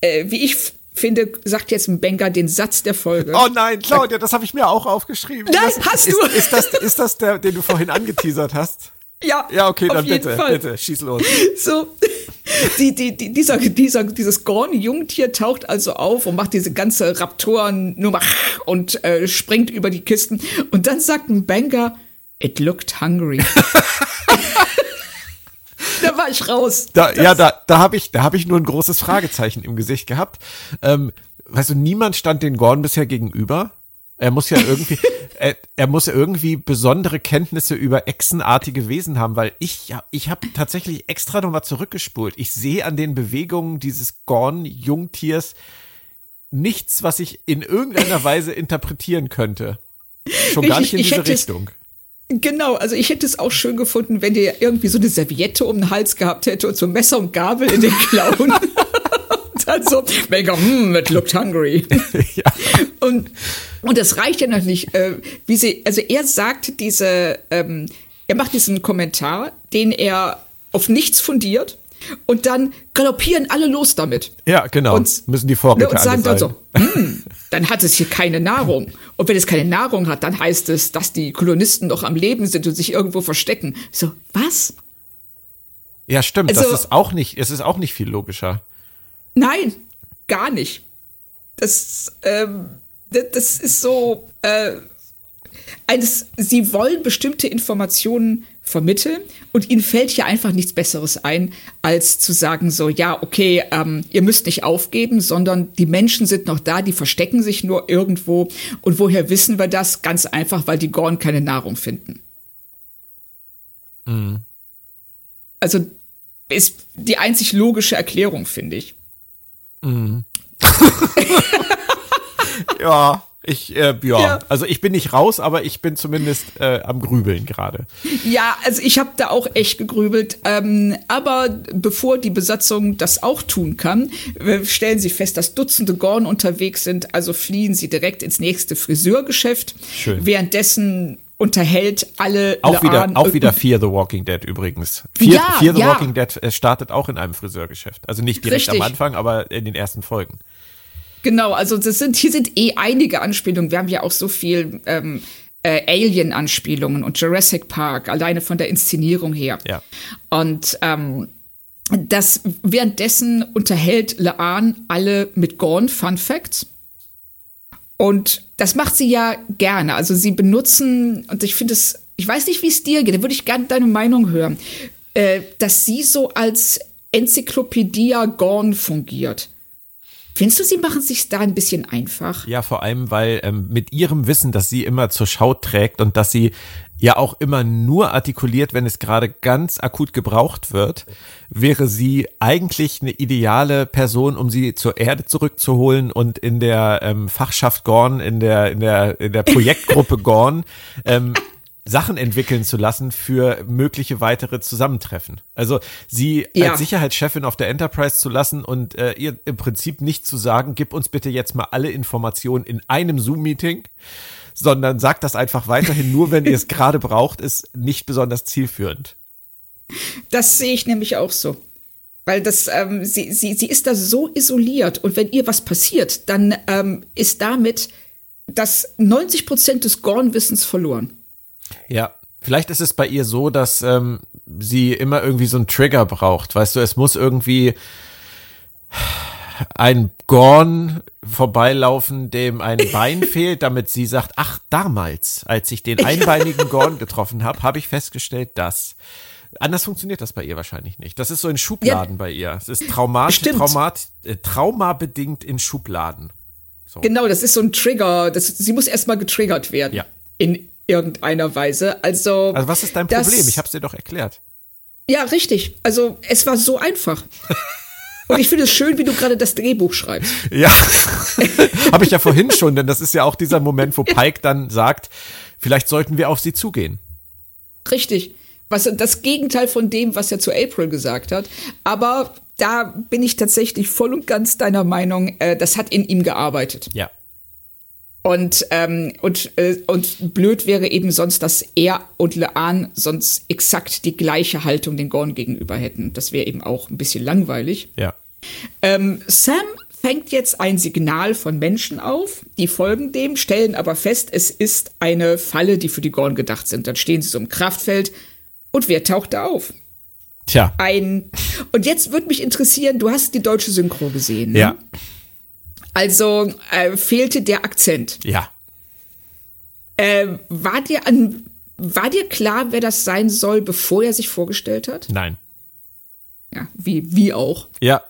äh, wie ich finde, sagt jetzt ein Banker den Satz der Folge. Oh nein, Claudia, das habe ich mir auch aufgeschrieben. Nein, das, hast ist, du. Ist das, ist das der, den du vorhin angeteasert hast? Ja. Ja, okay, dann bitte, Fall. bitte, schieß los. So, <laughs> die, die, die, dieser, dieser, dieses Gorn-Jungtier taucht also auf und macht diese ganze Raptoren-Nummer und äh, springt über die Kisten. Und dann sagt ein Banker, it looked hungry. <laughs> da war ich raus. Da, ja, da, da habe ich, da hab ich nur ein großes Fragezeichen im Gesicht gehabt. Ähm, weißt du, niemand stand den Gorn bisher gegenüber. Er muss ja irgendwie, <laughs> er, er muss ja irgendwie besondere Kenntnisse über echsenartige Wesen haben, weil ich, ja, ich habe tatsächlich extra nochmal zurückgespult. Ich sehe an den Bewegungen dieses Gorn-Jungtiers nichts, was ich in irgendeiner Weise interpretieren könnte. Schon gar nicht in diese Richtung. Genau, also ich hätte es auch schön gefunden, wenn der irgendwie so eine Serviette um den Hals gehabt hätte und so Messer und Gabel in den Klauen. und <laughs> dann so, mega, hm, it looked hungry. <laughs> ja. Und, und das reicht ja noch nicht. Äh, wie sie, also er sagt diese, ähm, er macht diesen Kommentar, den er auf nichts fundiert und dann galoppieren alle los damit. Ja, genau. Und, müssen die Vorräte und sagen dann so, hm, dann hat es hier keine Nahrung. Und wenn es keine Nahrung hat, dann heißt es, dass die Kolonisten noch am Leben sind und sich irgendwo verstecken. So, was? Ja, stimmt. Also, das ist auch nicht, es ist auch nicht viel logischer. Nein, gar nicht. Das, ähm, das ist so, äh, eines, sie wollen bestimmte Informationen vermitteln und ihnen fällt ja einfach nichts Besseres ein, als zu sagen so, ja, okay, ähm, ihr müsst nicht aufgeben, sondern die Menschen sind noch da, die verstecken sich nur irgendwo. Und woher wissen wir das? Ganz einfach, weil die Gorn keine Nahrung finden. Mhm. Also ist die einzig logische Erklärung, finde ich. Mhm. <laughs> <laughs> ja, ich, äh, ja. ja. also ich bin nicht raus, aber ich bin zumindest äh, am Grübeln gerade. Ja, also ich habe da auch echt gegrübelt. Ähm, aber bevor die Besatzung das auch tun kann, stellen sie fest, dass Dutzende Gorn unterwegs sind. Also fliehen sie direkt ins nächste Friseurgeschäft. Schön. Währenddessen unterhält alle auch wieder auch wieder Fear the Walking Dead übrigens. Fear, ja, Fear the ja. Walking Dead äh, startet auch in einem Friseurgeschäft. Also nicht direkt Richtig. am Anfang, aber in den ersten Folgen. Genau, also das sind, hier sind eh einige Anspielungen. Wir haben ja auch so viel ähm, äh, Alien-Anspielungen und Jurassic Park, alleine von der Inszenierung her. Ja. Und ähm, das währenddessen unterhält Laan alle mit Gorn Fun Facts. Und das macht sie ja gerne. Also sie benutzen, und ich finde es, ich weiß nicht, wie es dir geht, da würde ich gerne deine Meinung hören, äh, dass sie so als Enzyklopädie Gorn fungiert. Findest du, sie machen sich da ein bisschen einfach? Ja, vor allem, weil ähm, mit ihrem Wissen, dass sie immer zur Schau trägt und dass sie ja auch immer nur artikuliert, wenn es gerade ganz akut gebraucht wird, wäre sie eigentlich eine ideale Person, um sie zur Erde zurückzuholen und in der ähm, Fachschaft Gorn, in der in der in der Projektgruppe <laughs> Gorn ähm, Sachen entwickeln zu lassen für mögliche weitere Zusammentreffen. Also sie ja. als Sicherheitschefin auf der Enterprise zu lassen und äh, ihr im Prinzip nicht zu sagen, gib uns bitte jetzt mal alle Informationen in einem Zoom-Meeting, sondern sagt das einfach weiterhin nur, wenn ihr es <laughs> gerade braucht, ist nicht besonders zielführend. Das sehe ich nämlich auch so. Weil das, ähm, sie, sie, sie ist da so isoliert und wenn ihr was passiert, dann ähm, ist damit das 90 Prozent des Gorn-Wissens verloren. Ja, vielleicht ist es bei ihr so, dass ähm, sie immer irgendwie so einen Trigger braucht. Weißt du, es muss irgendwie ein Gorn vorbeilaufen, dem ein <laughs> Bein fehlt, damit sie sagt, ach, damals, als ich den einbeinigen Gorn getroffen habe, habe ich festgestellt, dass. Anders funktioniert das bei ihr wahrscheinlich nicht. Das ist so in Schubladen ja, bei ihr. Es ist traumat, traumat, äh, traumabedingt in Schubladen. So. Genau, das ist so ein Trigger. Das, sie muss erstmal getriggert werden. Ja. In irgendeiner Weise. Also, also was ist dein Problem? Das, ich habe es dir doch erklärt. Ja, richtig. Also es war so einfach. Und ich finde es schön, wie du gerade das Drehbuch schreibst. Ja, <laughs> habe ich ja vorhin schon, denn das ist ja auch dieser Moment, wo Pike dann sagt, vielleicht sollten wir auf sie zugehen. Richtig. Was das Gegenteil von dem, was er zu April gesagt hat. Aber da bin ich tatsächlich voll und ganz deiner Meinung, äh, das hat in ihm gearbeitet. Ja. Und, ähm, und, äh, und blöd wäre eben sonst, dass er und Leanne sonst exakt die gleiche Haltung den Gorn gegenüber hätten. Das wäre eben auch ein bisschen langweilig. Ja. Ähm, Sam fängt jetzt ein Signal von Menschen auf, die folgen dem, stellen aber fest, es ist eine Falle, die für die Gorn gedacht sind. Dann stehen sie so im Kraftfeld und wer taucht da auf? Tja. Ein. Und jetzt würde mich interessieren, du hast die deutsche Synchro gesehen. Ne? Ja. Also äh, fehlte der Akzent. Ja. Äh, war dir an, war dir klar, wer das sein soll, bevor er sich vorgestellt hat? Nein. Ja, wie, wie auch. Ja.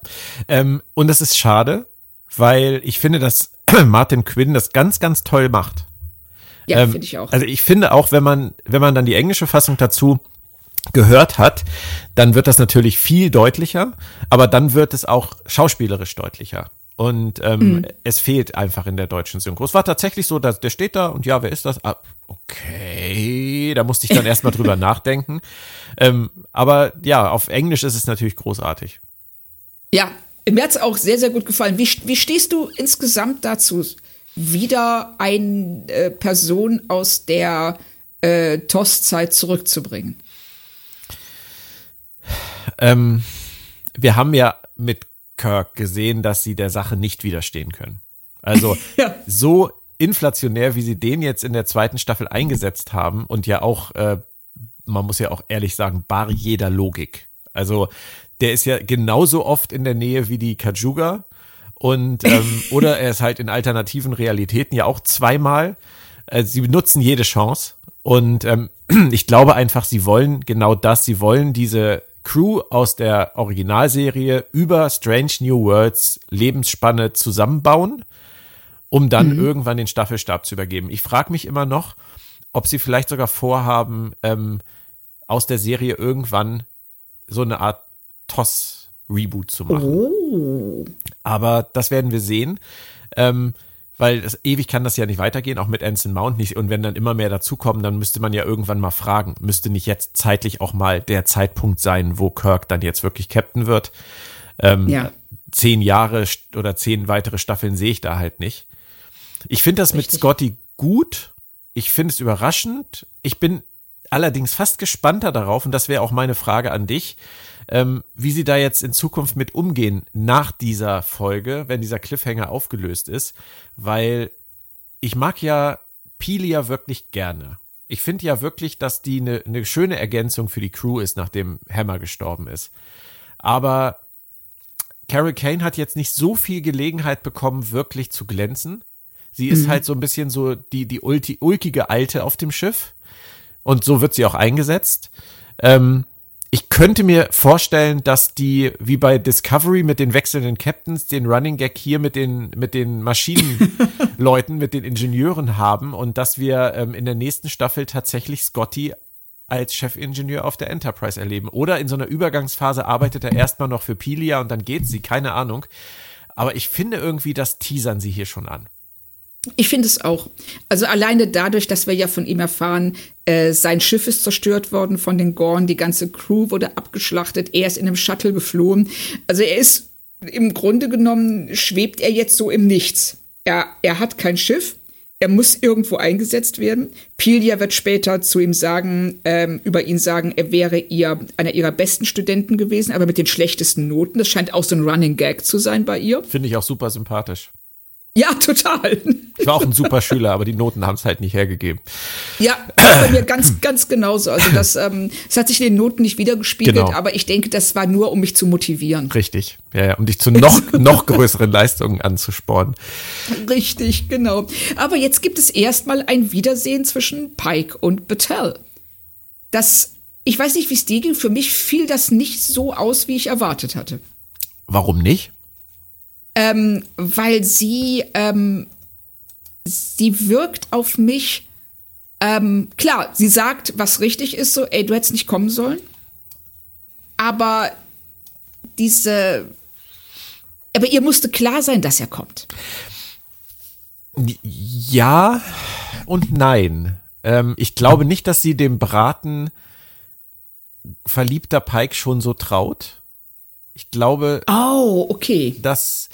Ähm, und das ist schade, weil ich finde, dass <clears throat> Martin Quinn das ganz, ganz toll macht. Ja, ähm, finde ich auch. Also ich finde auch, wenn man, wenn man dann die englische Fassung dazu gehört hat, dann wird das natürlich viel deutlicher, aber dann wird es auch schauspielerisch deutlicher. Und ähm, mhm. es fehlt einfach in der deutschen Synchro. Es war tatsächlich so, dass der steht da und ja, wer ist das? Ah, okay, da musste ich dann erstmal drüber <laughs> nachdenken. Ähm, aber ja, auf Englisch ist es natürlich großartig. Ja, mir hat es auch sehr, sehr gut gefallen. Wie, wie stehst du insgesamt dazu, wieder eine äh, Person aus der äh, TOS-Zeit zurückzubringen? Ähm, wir haben ja mit Kirk gesehen, dass sie der Sache nicht widerstehen können. Also <laughs> ja. so inflationär, wie sie den jetzt in der zweiten Staffel eingesetzt haben und ja auch, äh, man muss ja auch ehrlich sagen, bar jeder Logik. Also der ist ja genauso oft in der Nähe wie die Kajuga und <laughs> ähm, oder er ist halt in alternativen Realitäten ja auch zweimal. Äh, sie benutzen jede Chance und ähm, <clears throat> ich glaube einfach, sie wollen genau das. Sie wollen diese Crew aus der Originalserie über Strange New Worlds Lebensspanne zusammenbauen, um dann mhm. irgendwann den Staffelstab zu übergeben. Ich frage mich immer noch, ob sie vielleicht sogar vorhaben, ähm, aus der Serie irgendwann so eine Art TOS-Reboot zu machen. Oh. Aber das werden wir sehen. Ähm, weil das, ewig kann das ja nicht weitergehen, auch mit Anson Mount nicht. Und wenn dann immer mehr dazukommen, dann müsste man ja irgendwann mal fragen, müsste nicht jetzt zeitlich auch mal der Zeitpunkt sein, wo Kirk dann jetzt wirklich Captain wird. Ähm, ja. Zehn Jahre oder zehn weitere Staffeln sehe ich da halt nicht. Ich finde das Richtig. mit Scotty gut. Ich finde es überraschend. Ich bin allerdings fast gespannter darauf, und das wäre auch meine Frage an dich, ähm, wie sie da jetzt in Zukunft mit umgehen nach dieser Folge, wenn dieser Cliffhanger aufgelöst ist, weil ich mag ja Pilia wirklich gerne. Ich finde ja wirklich, dass die eine ne schöne Ergänzung für die Crew ist, nachdem Hammer gestorben ist. Aber Carol Kane hat jetzt nicht so viel Gelegenheit bekommen, wirklich zu glänzen. Sie ist mhm. halt so ein bisschen so die, die ulkige Alte auf dem Schiff. Und so wird sie auch eingesetzt. Ähm, ich könnte mir vorstellen, dass die, wie bei Discovery mit den wechselnden Captains, den Running Gag hier mit den, mit den Maschinenleuten, <laughs> mit den Ingenieuren haben und dass wir ähm, in der nächsten Staffel tatsächlich Scotty als Chefingenieur auf der Enterprise erleben. Oder in so einer Übergangsphase arbeitet er erstmal noch für Pilia und dann geht sie, keine Ahnung. Aber ich finde irgendwie, das teasern sie hier schon an. Ich finde es auch. Also alleine dadurch, dass wir ja von ihm erfahren, äh, sein Schiff ist zerstört worden von den Gorn, die ganze Crew wurde abgeschlachtet, er ist in einem Shuttle geflohen. Also er ist im Grunde genommen, schwebt er jetzt so im Nichts. Er, er hat kein Schiff, er muss irgendwo eingesetzt werden. Pilia wird später zu ihm sagen, ähm, über ihn sagen, er wäre ihr einer ihrer besten Studenten gewesen, aber mit den schlechtesten Noten. Das scheint auch so ein Running Gag zu sein bei ihr. Finde ich auch super sympathisch. Ja, total. Ich war auch ein super Schüler, aber die Noten haben es halt nicht hergegeben. Ja, bei mir ganz, ganz genauso. Also das, ähm, das hat sich in den Noten nicht wiedergespiegelt, genau. aber ich denke, das war nur, um mich zu motivieren. Richtig, ja, ja, um dich zu noch, <laughs> noch größeren Leistungen anzuspornen. Richtig, genau. Aber jetzt gibt es erstmal ein Wiedersehen zwischen Pike und Battelle. Das, ich weiß nicht, wie es dir ging, für mich fiel das nicht so aus, wie ich erwartet hatte. Warum nicht? Ähm, weil sie, ähm, sie wirkt auf mich, ähm, klar, sie sagt, was richtig ist, so, ey, du hättest nicht kommen sollen. Aber diese, aber ihr musste klar sein, dass er kommt. Ja und nein. Ähm, ich glaube nicht, dass sie dem Braten verliebter Pike schon so traut. Ich glaube, oh, okay. dass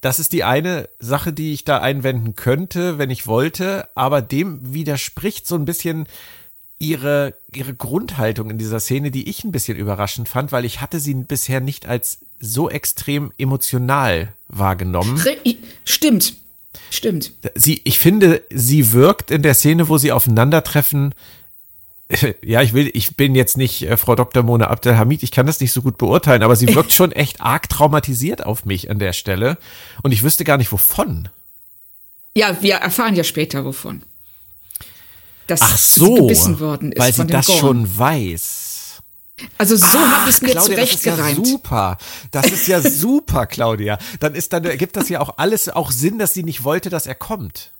das ist die eine Sache, die ich da einwenden könnte, wenn ich wollte, aber dem widerspricht so ein bisschen ihre, ihre Grundhaltung in dieser Szene, die ich ein bisschen überraschend fand, weil ich hatte sie bisher nicht als so extrem emotional wahrgenommen. Stimmt. Stimmt. Sie, ich finde, sie wirkt in der Szene, wo sie aufeinandertreffen, <laughs> ja, ich will, ich bin jetzt nicht äh, Frau Dr. Mona Abdelhamid, ich kann das nicht so gut beurteilen, aber sie <laughs> wirkt schon echt arg traumatisiert auf mich an der Stelle und ich wüsste gar nicht wovon. Ja, wir erfahren ja später wovon. Dass Ach so, sie gebissen worden ist weil sie das Gorn. schon weiß. Also so habe ich es mir Claudia, zurechtgereimt. Das ist ja super. Das ist ja <laughs> super, Claudia. Dann ist dann ergibt das ja auch alles auch Sinn, dass sie nicht wollte, dass er kommt.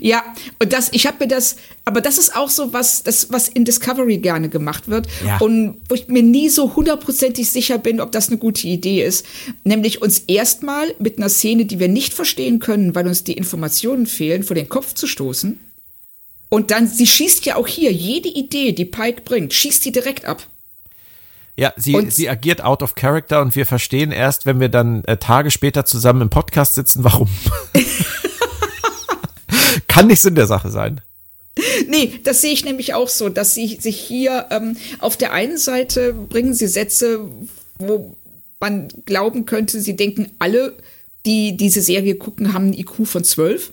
Ja, und das, ich habe mir das, aber das ist auch so was, das, was in Discovery gerne gemacht wird Ja. und wo ich mir nie so hundertprozentig sicher bin, ob das eine gute Idee ist. Nämlich uns erstmal mit einer Szene, die wir nicht verstehen können, weil uns die Informationen fehlen, vor den Kopf zu stoßen. Und dann, sie schießt ja auch hier jede Idee, die Pike bringt, schießt die direkt ab. Ja, sie, Und- sie agiert out of character und wir verstehen erst, wenn wir dann äh, Tage später zusammen im Podcast sitzen, warum. <laughs> Kann nicht Sinn der Sache sein. Nee, das sehe ich nämlich auch so, dass sie sich hier ähm, auf der einen Seite bringen sie Sätze, wo man glauben könnte, sie denken alle, die diese Serie gucken, haben einen IQ von 12.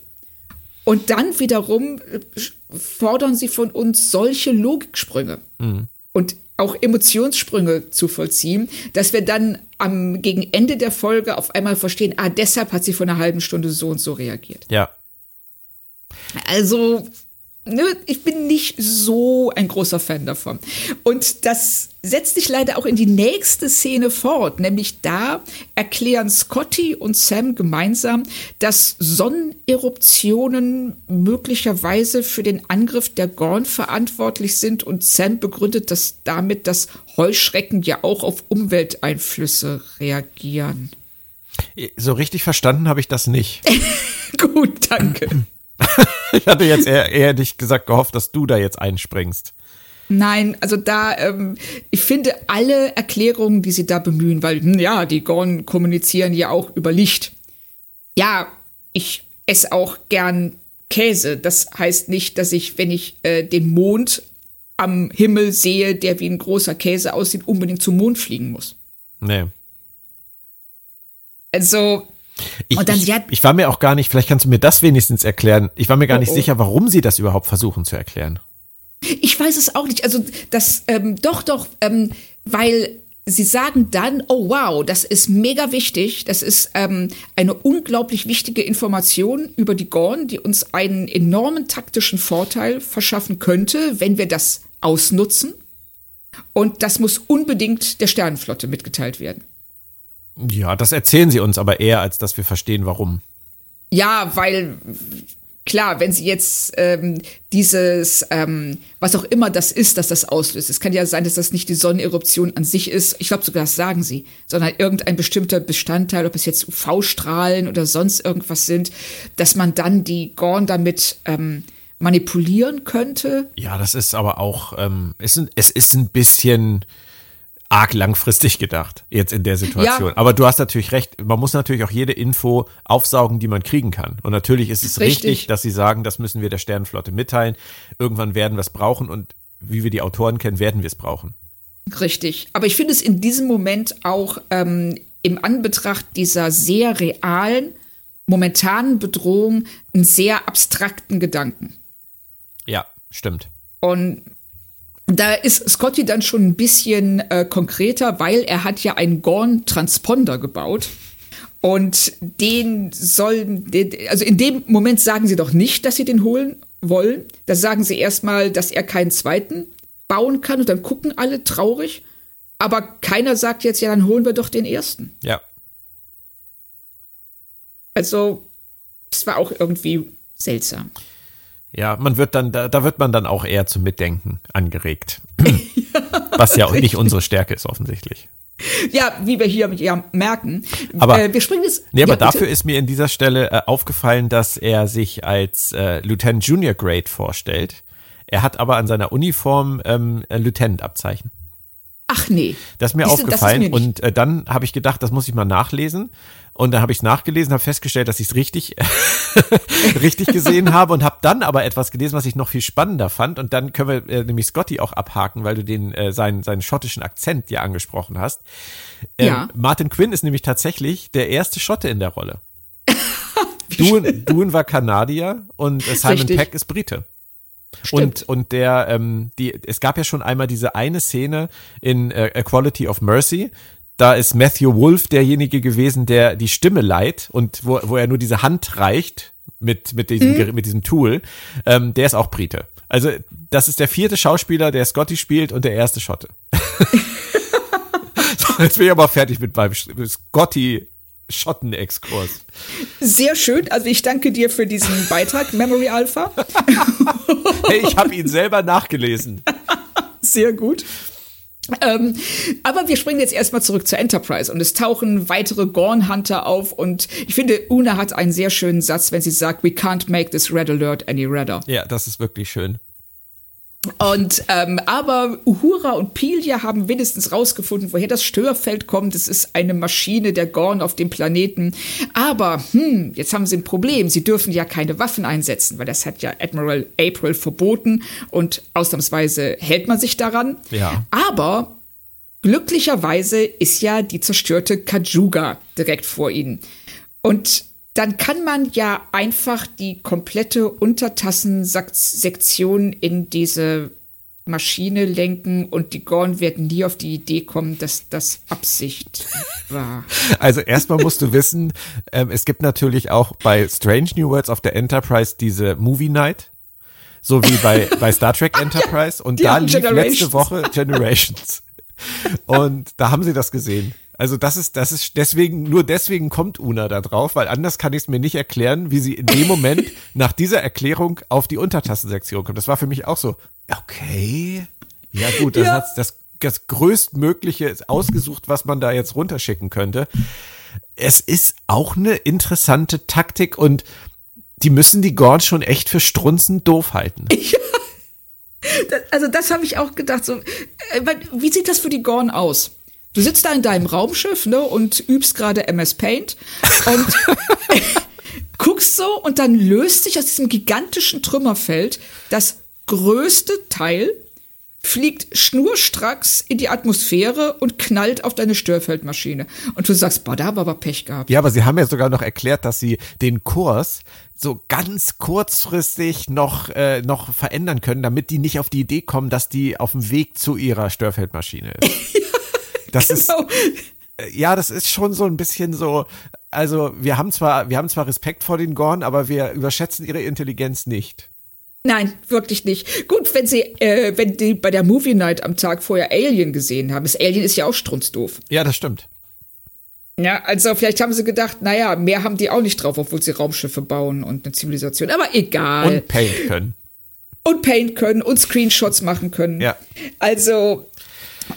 Und dann wiederum äh, fordern sie von uns solche Logiksprünge und auch Emotionssprünge zu vollziehen, dass wir dann am gegen Ende der Folge auf einmal verstehen, ah, deshalb hat sie vor einer halben Stunde so und so reagiert. Ja. Also, ne, ich bin nicht so ein großer Fan davon. Und das setzt sich leider auch in die nächste Szene fort, nämlich da erklären Scotty und Sam gemeinsam, dass Sonneneruptionen möglicherweise für den Angriff der Gorn verantwortlich sind und Sam begründet das damit, dass Heuschrecken ja auch auf Umwelteinflüsse reagieren. So richtig verstanden habe ich das nicht. <laughs> Gut, danke. <clears throat> <laughs> Ich hatte jetzt eher, eher nicht gesagt gehofft, dass du da jetzt einspringst. Nein, also da, ähm, ich finde alle Erklärungen, die sie da bemühen, weil, hm, ja, die Gorn kommunizieren ja auch über Licht. Ja, ich esse auch gern Käse. Das heißt nicht, dass ich, wenn ich äh, den Mond am Himmel sehe, der wie ein großer Käse aussieht, unbedingt zum Mond fliegen muss. Nee. Also, Ich, Und dann, ich, ich war mir auch gar nicht, vielleicht kannst du mir das wenigstens erklären. Ich war mir gar Oh, nicht oh. sicher, warum sie das überhaupt versuchen zu erklären. Ich weiß es auch nicht. Also das, ähm, doch, doch, ähm, weil sie sagen dann, oh wow, das ist mega wichtig. Das ist ähm, eine unglaublich wichtige Information über die Gorn, die uns einen enormen taktischen Vorteil verschaffen könnte, wenn wir das ausnutzen. Und das muss unbedingt der Sternenflotte mitgeteilt werden. Ja, das erzählen sie uns aber eher, als dass wir verstehen, warum. Ja, weil klar, wenn sie jetzt ähm, dieses, ähm, was auch immer das ist, dass das auslöst. Es kann ja sein, dass das nicht die Sonneneruption an sich ist. Ich glaube sogar, das sagen sie, sondern irgendein bestimmter Bestandteil, ob es jetzt UV-Strahlen oder sonst irgendwas sind, dass man dann die Gorn damit ähm, manipulieren könnte. Ja, das ist aber auch, ähm, ist ein, es ist ein bisschen arg langfristig gedacht, jetzt in der Situation. Ja. Aber du hast natürlich recht, man muss natürlich auch jede Info aufsaugen, die man kriegen kann. Und natürlich ist es richtig, Richtig. dass sie sagen, das müssen wir der Sternenflotte mitteilen. Irgendwann werden wir es brauchen und wie wir die Autoren kennen, werden wir es brauchen. Richtig. Aber ich finde es in diesem Moment auch ähm, im Anbetracht dieser sehr realen, momentanen Bedrohung einen sehr abstrakten Gedanken. Ja, stimmt. Und da ist Scotty dann schon ein bisschen äh, konkreter, weil er hat ja einen Gorn-Transponder gebaut. Und den sollen, also in dem Moment sagen sie doch nicht, dass sie den holen wollen. Da sagen sie erstmal, dass er keinen zweiten bauen kann und dann gucken alle traurig. Aber keiner sagt jetzt, ja, dann holen wir doch den ersten. Ja. Also, es war auch irgendwie seltsam. Ja, man wird dann, da, da wird man dann auch eher zum Mitdenken angeregt. <clears throat> Was ja auch nicht unsere Stärke ist, offensichtlich. Ja, wie wir hier ja merken. Aber- äh, wir springen jetzt. Nee, aber ja, bitte. dafür ist mir in dieser Stelle äh, aufgefallen, dass er sich als äh, Lieutenant Junior Grade vorstellt. Er hat aber an seiner Uniform ähm, Lieutenant-Abzeichen. Ach nee. Das ist mir Siehste, das ist aufgefallen mir und äh, dann habe ich gedacht, das muss ich mal nachlesen. Und dann habe ich es nachgelesen, habe festgestellt, dass ich es richtig, <laughs> richtig gesehen <laughs> habe und habe dann aber etwas gelesen, was ich noch viel spannender fand. Und dann können wir äh, nämlich Scotty auch abhaken, weil du den äh, seinen, seinen schottischen Akzent ja angesprochen hast. Ähm, Ja. Martin Quinn ist nämlich tatsächlich der erste Schotte in der Rolle. <laughs> Dune, Dune war Kanadier und äh, Simon Richtig. Peck ist Brite. Stimmt. Und, und der, ähm, die, es gab ja schon einmal diese eine Szene in äh, Equality of Mercy. Da ist Matthew Wolf derjenige gewesen, der die Stimme leiht und wo, wo er nur diese Hand reicht mit, mit, diesem, Ger- mit diesem Tool. Ähm, der ist auch Brite. Also, das ist der vierte Schauspieler, der Scotty spielt und der erste Schotte. <laughs> so, jetzt bin ich aber fertig mit meinem Scotty Schottenexkurs. Sehr schön. Also ich danke dir für diesen Beitrag, Memory Alpha. <laughs> hey, ich habe ihn selber nachgelesen. <laughs> Sehr gut. Ähm, aber wir springen jetzt erstmal zurück zur Enterprise und es tauchen weitere Gorn Hunter auf und ich finde, Una hat einen sehr schönen Satz, wenn sie sagt, we can't make this red alert any redder. Ja, das ist wirklich schön. Und ähm, aber Uhura und Pilia haben wenigstens rausgefunden, woher das Störfeld kommt. Es ist eine Maschine der Gorn auf dem Planeten. Aber hm, jetzt haben sie ein Problem. Sie dürfen ja keine Waffen einsetzen, weil das hat ja Admiral April verboten und ausnahmsweise hält man sich daran. Ja. Aber glücklicherweise ist ja die zerstörte Kajuga direkt vor ihnen. Und dann kann man ja einfach die komplette Untertassensektion in diese Maschine lenken und die Gorn werden nie auf die Idee kommen, dass das Absicht war. Also erstmal musst du wissen, ähm, es gibt natürlich auch bei Strange New Worlds auf der Enterprise diese Movie Night. So wie bei, <laughs> bei Star Trek Enterprise. Und da lief letzte Woche Generations. Und da haben sie das gesehen. Also das ist, das ist deswegen, nur deswegen kommt Una da drauf, weil anders kann ich es mir nicht erklären, wie sie in dem Moment <laughs> nach dieser Erklärung auf die Untertassensektion kommt. Das war für mich auch so, okay. Ja gut, das ja. hat das, das größtmögliche ausgesucht, was man da jetzt runterschicken könnte. Es ist auch eine interessante Taktik und die müssen die Gorn schon echt für strunzend doof halten. <laughs> Ja. Also das habe ich auch gedacht. So, äh, wie sieht das für die Gorn aus? Du sitzt da in deinem Raumschiff ne, und übst gerade MS Paint und <laughs> guckst so und dann löst sich aus diesem gigantischen Trümmerfeld das größte Teil, fliegt schnurstracks in die Atmosphäre und knallt auf deine Störfeldmaschine. Und du sagst, boah, da haben wir aber Pech gehabt. Ja, aber sie haben ja sogar noch erklärt, dass sie den Kurs so ganz kurzfristig noch, äh, noch verändern können, damit die nicht auf die Idee kommen, dass die auf dem Weg zu ihrer Störfeldmaschine ist. <laughs> Das genau. ist äh, ja, das ist schon so ein bisschen so. Also wir haben zwar, wir haben zwar Respekt vor den Gorn, aber wir überschätzen ihre Intelligenz nicht. Nein, wirklich nicht. Gut, wenn sie, äh, wenn die bei der Movie Night am Tag vorher Alien gesehen haben. Das Alien ist ja auch strunzdoof. Ja, das stimmt. Ja, also vielleicht haben sie gedacht, naja, mehr haben die auch nicht drauf, obwohl sie Raumschiffe bauen und eine Zivilisation. Aber egal. Und Paint können. Und Paint können und Screenshots machen können. Ja. Also,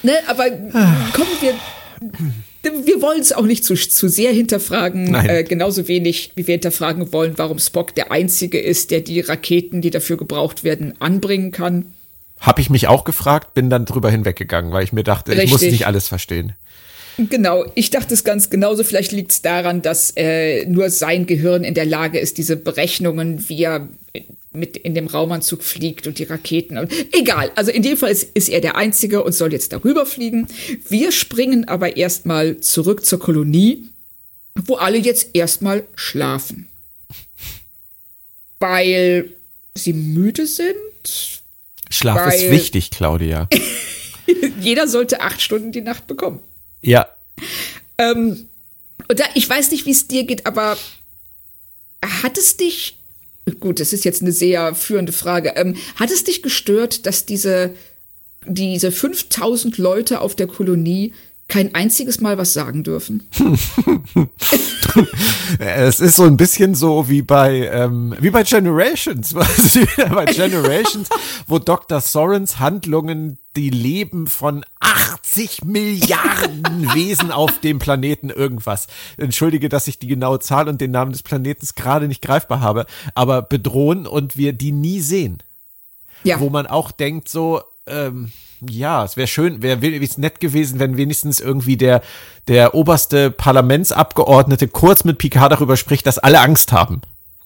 Ne, aber kommen wir. Wir wollen es auch nicht zu, zu sehr hinterfragen, äh, genauso wenig wie wir hinterfragen wollen, warum Spock der Einzige ist, der die Raketen, die dafür gebraucht werden, anbringen kann. Hab ich mich auch gefragt, bin dann drüber hinweggegangen, weil ich mir dachte, Richtig. ich muss nicht alles verstehen. Genau, ich dachte es ganz genauso. Vielleicht liegt es daran, dass äh, nur sein Gehirn in der Lage ist, diese Berechnungen, wie er mit in dem Raumanzug fliegt und die Raketen. Und, egal, also in dem Fall ist, ist er der Einzige und soll jetzt darüber fliegen. Wir springen aber erstmal zurück zur Kolonie, wo alle jetzt erstmal schlafen. Weil sie müde sind. Schlaf ist wichtig, Claudia. <laughs> jeder sollte acht Stunden die Nacht bekommen. Ja. Ähm, und da, ich weiß nicht, wie es dir geht, aber hat es dich Gut, das ist jetzt eine sehr führende Frage. Ähm, hat es dich gestört, dass diese, diese 5000 Leute auf der Kolonie kein einziges Mal was sagen dürfen. <laughs> es ist so ein bisschen so wie bei ähm, wie bei Generations, <laughs> bei Generations, wo Dr. Sorens Handlungen die Leben von 80 Milliarden Wesen auf dem Planeten irgendwas. Entschuldige, dass ich die genaue Zahl und den Namen des Planetens gerade nicht greifbar habe, aber bedrohen und wir die nie sehen. Ja. Wo man auch denkt so, ähm, ja, es wäre schön, wäre nett gewesen, wenn wenigstens irgendwie der, der oberste Parlamentsabgeordnete kurz mit Picard darüber spricht, dass alle Angst haben.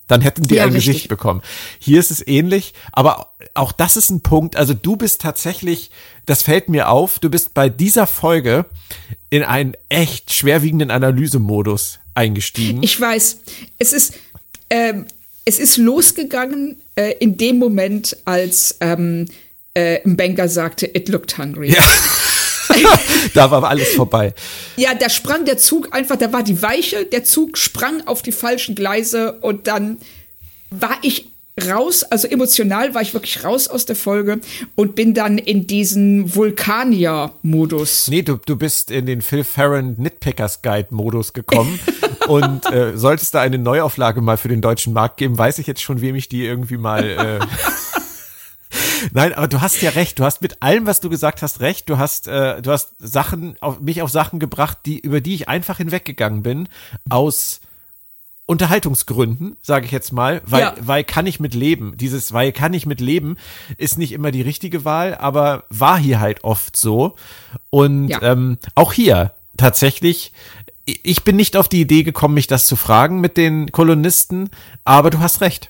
Dann hätten die ja, ein richtig. Gesicht bekommen. Hier ist es ähnlich, aber auch das ist ein Punkt. Also du bist tatsächlich, das fällt mir auf, du bist bei dieser Folge in einen echt schwerwiegenden Analysemodus eingestiegen. Ich weiß, es ist, ähm, es ist losgegangen äh, in dem Moment, als ähm, äh, Banker sagte, it looked hungry. Ja. <laughs> da war alles vorbei. Ja, da sprang der Zug einfach, da war die Weiche, der Zug sprang auf die falschen Gleise und dann war ich raus, also emotional war ich wirklich raus aus der Folge und bin dann in diesen Vulkanier-Modus. Nee, du, du bist in den Phil Farron Nitpickers Guide-Modus gekommen <laughs> und äh, solltest da eine Neuauflage mal für den deutschen Markt geben, weiß ich jetzt schon, wem ich die irgendwie mal. Äh <laughs> Nein, aber du hast ja recht. Du hast mit allem, was du gesagt hast, recht. Du hast, äh, du hast Sachen, auf, mich auf Sachen gebracht, die über die ich einfach hinweggegangen bin aus Unterhaltungsgründen, sage ich jetzt mal, weil, ja. weil kann ich mit leben. Dieses weil kann ich mit leben ist nicht immer die richtige Wahl, aber war hier halt oft so. Und ja. ähm, auch hier tatsächlich, ich bin nicht auf die Idee gekommen, mich das zu fragen mit den Kolonisten, aber du hast recht.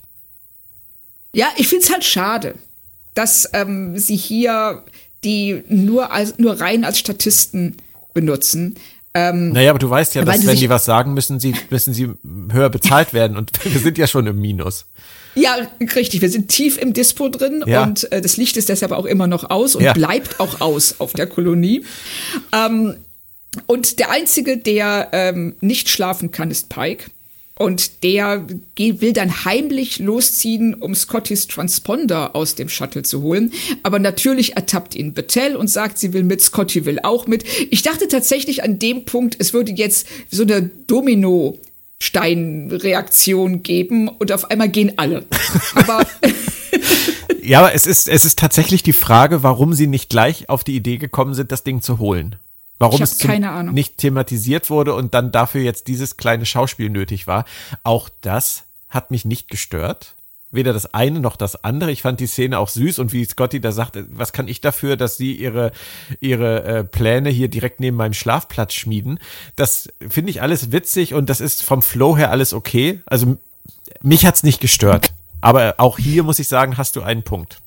Ja, ich find's halt schade, dass ähm, sie hier die nur als nur rein als Statisten benutzen. Ähm, naja, aber du weißt ja, dass wenn die was sagen, müssen sie, müssen sie höher bezahlt werden und <laughs> wir sind ja schon im Minus. Ja, richtig. Wir sind tief im Dispo drin ja. und äh, das Licht ist deshalb auch immer noch aus und ja. bleibt auch aus auf der Kolonie. Ähm, und der einzige, der ähm, nicht schlafen kann, ist Pike. Und der will dann heimlich losziehen, um Scottys Transponder aus dem Shuttle zu holen. Aber natürlich ertappt ihn Battelle und sagt, sie will mit, Scotty will auch mit. Ich dachte tatsächlich an dem Punkt, es würde jetzt so eine Domino Steinreaktion geben und auf einmal gehen alle. Aber <laughs> ja, aber es ist, es ist tatsächlich die Frage, warum sie nicht gleich auf die Idee gekommen sind, das Ding zu holen. Warum es nicht thematisiert wurde und dann dafür jetzt dieses kleine Schauspiel nötig war. Auch das hat mich nicht gestört. Weder das eine noch das andere. Ich fand die Szene auch süß und wie Scotty da sagt, was kann ich dafür, dass sie ihre, ihre äh, Pläne hier direkt neben meinem Schlafplatz schmieden. Das finde ich alles witzig und das ist vom Flow her alles okay. Also mich hat's nicht gestört. Aber auch hier muss ich sagen, hast du einen Punkt.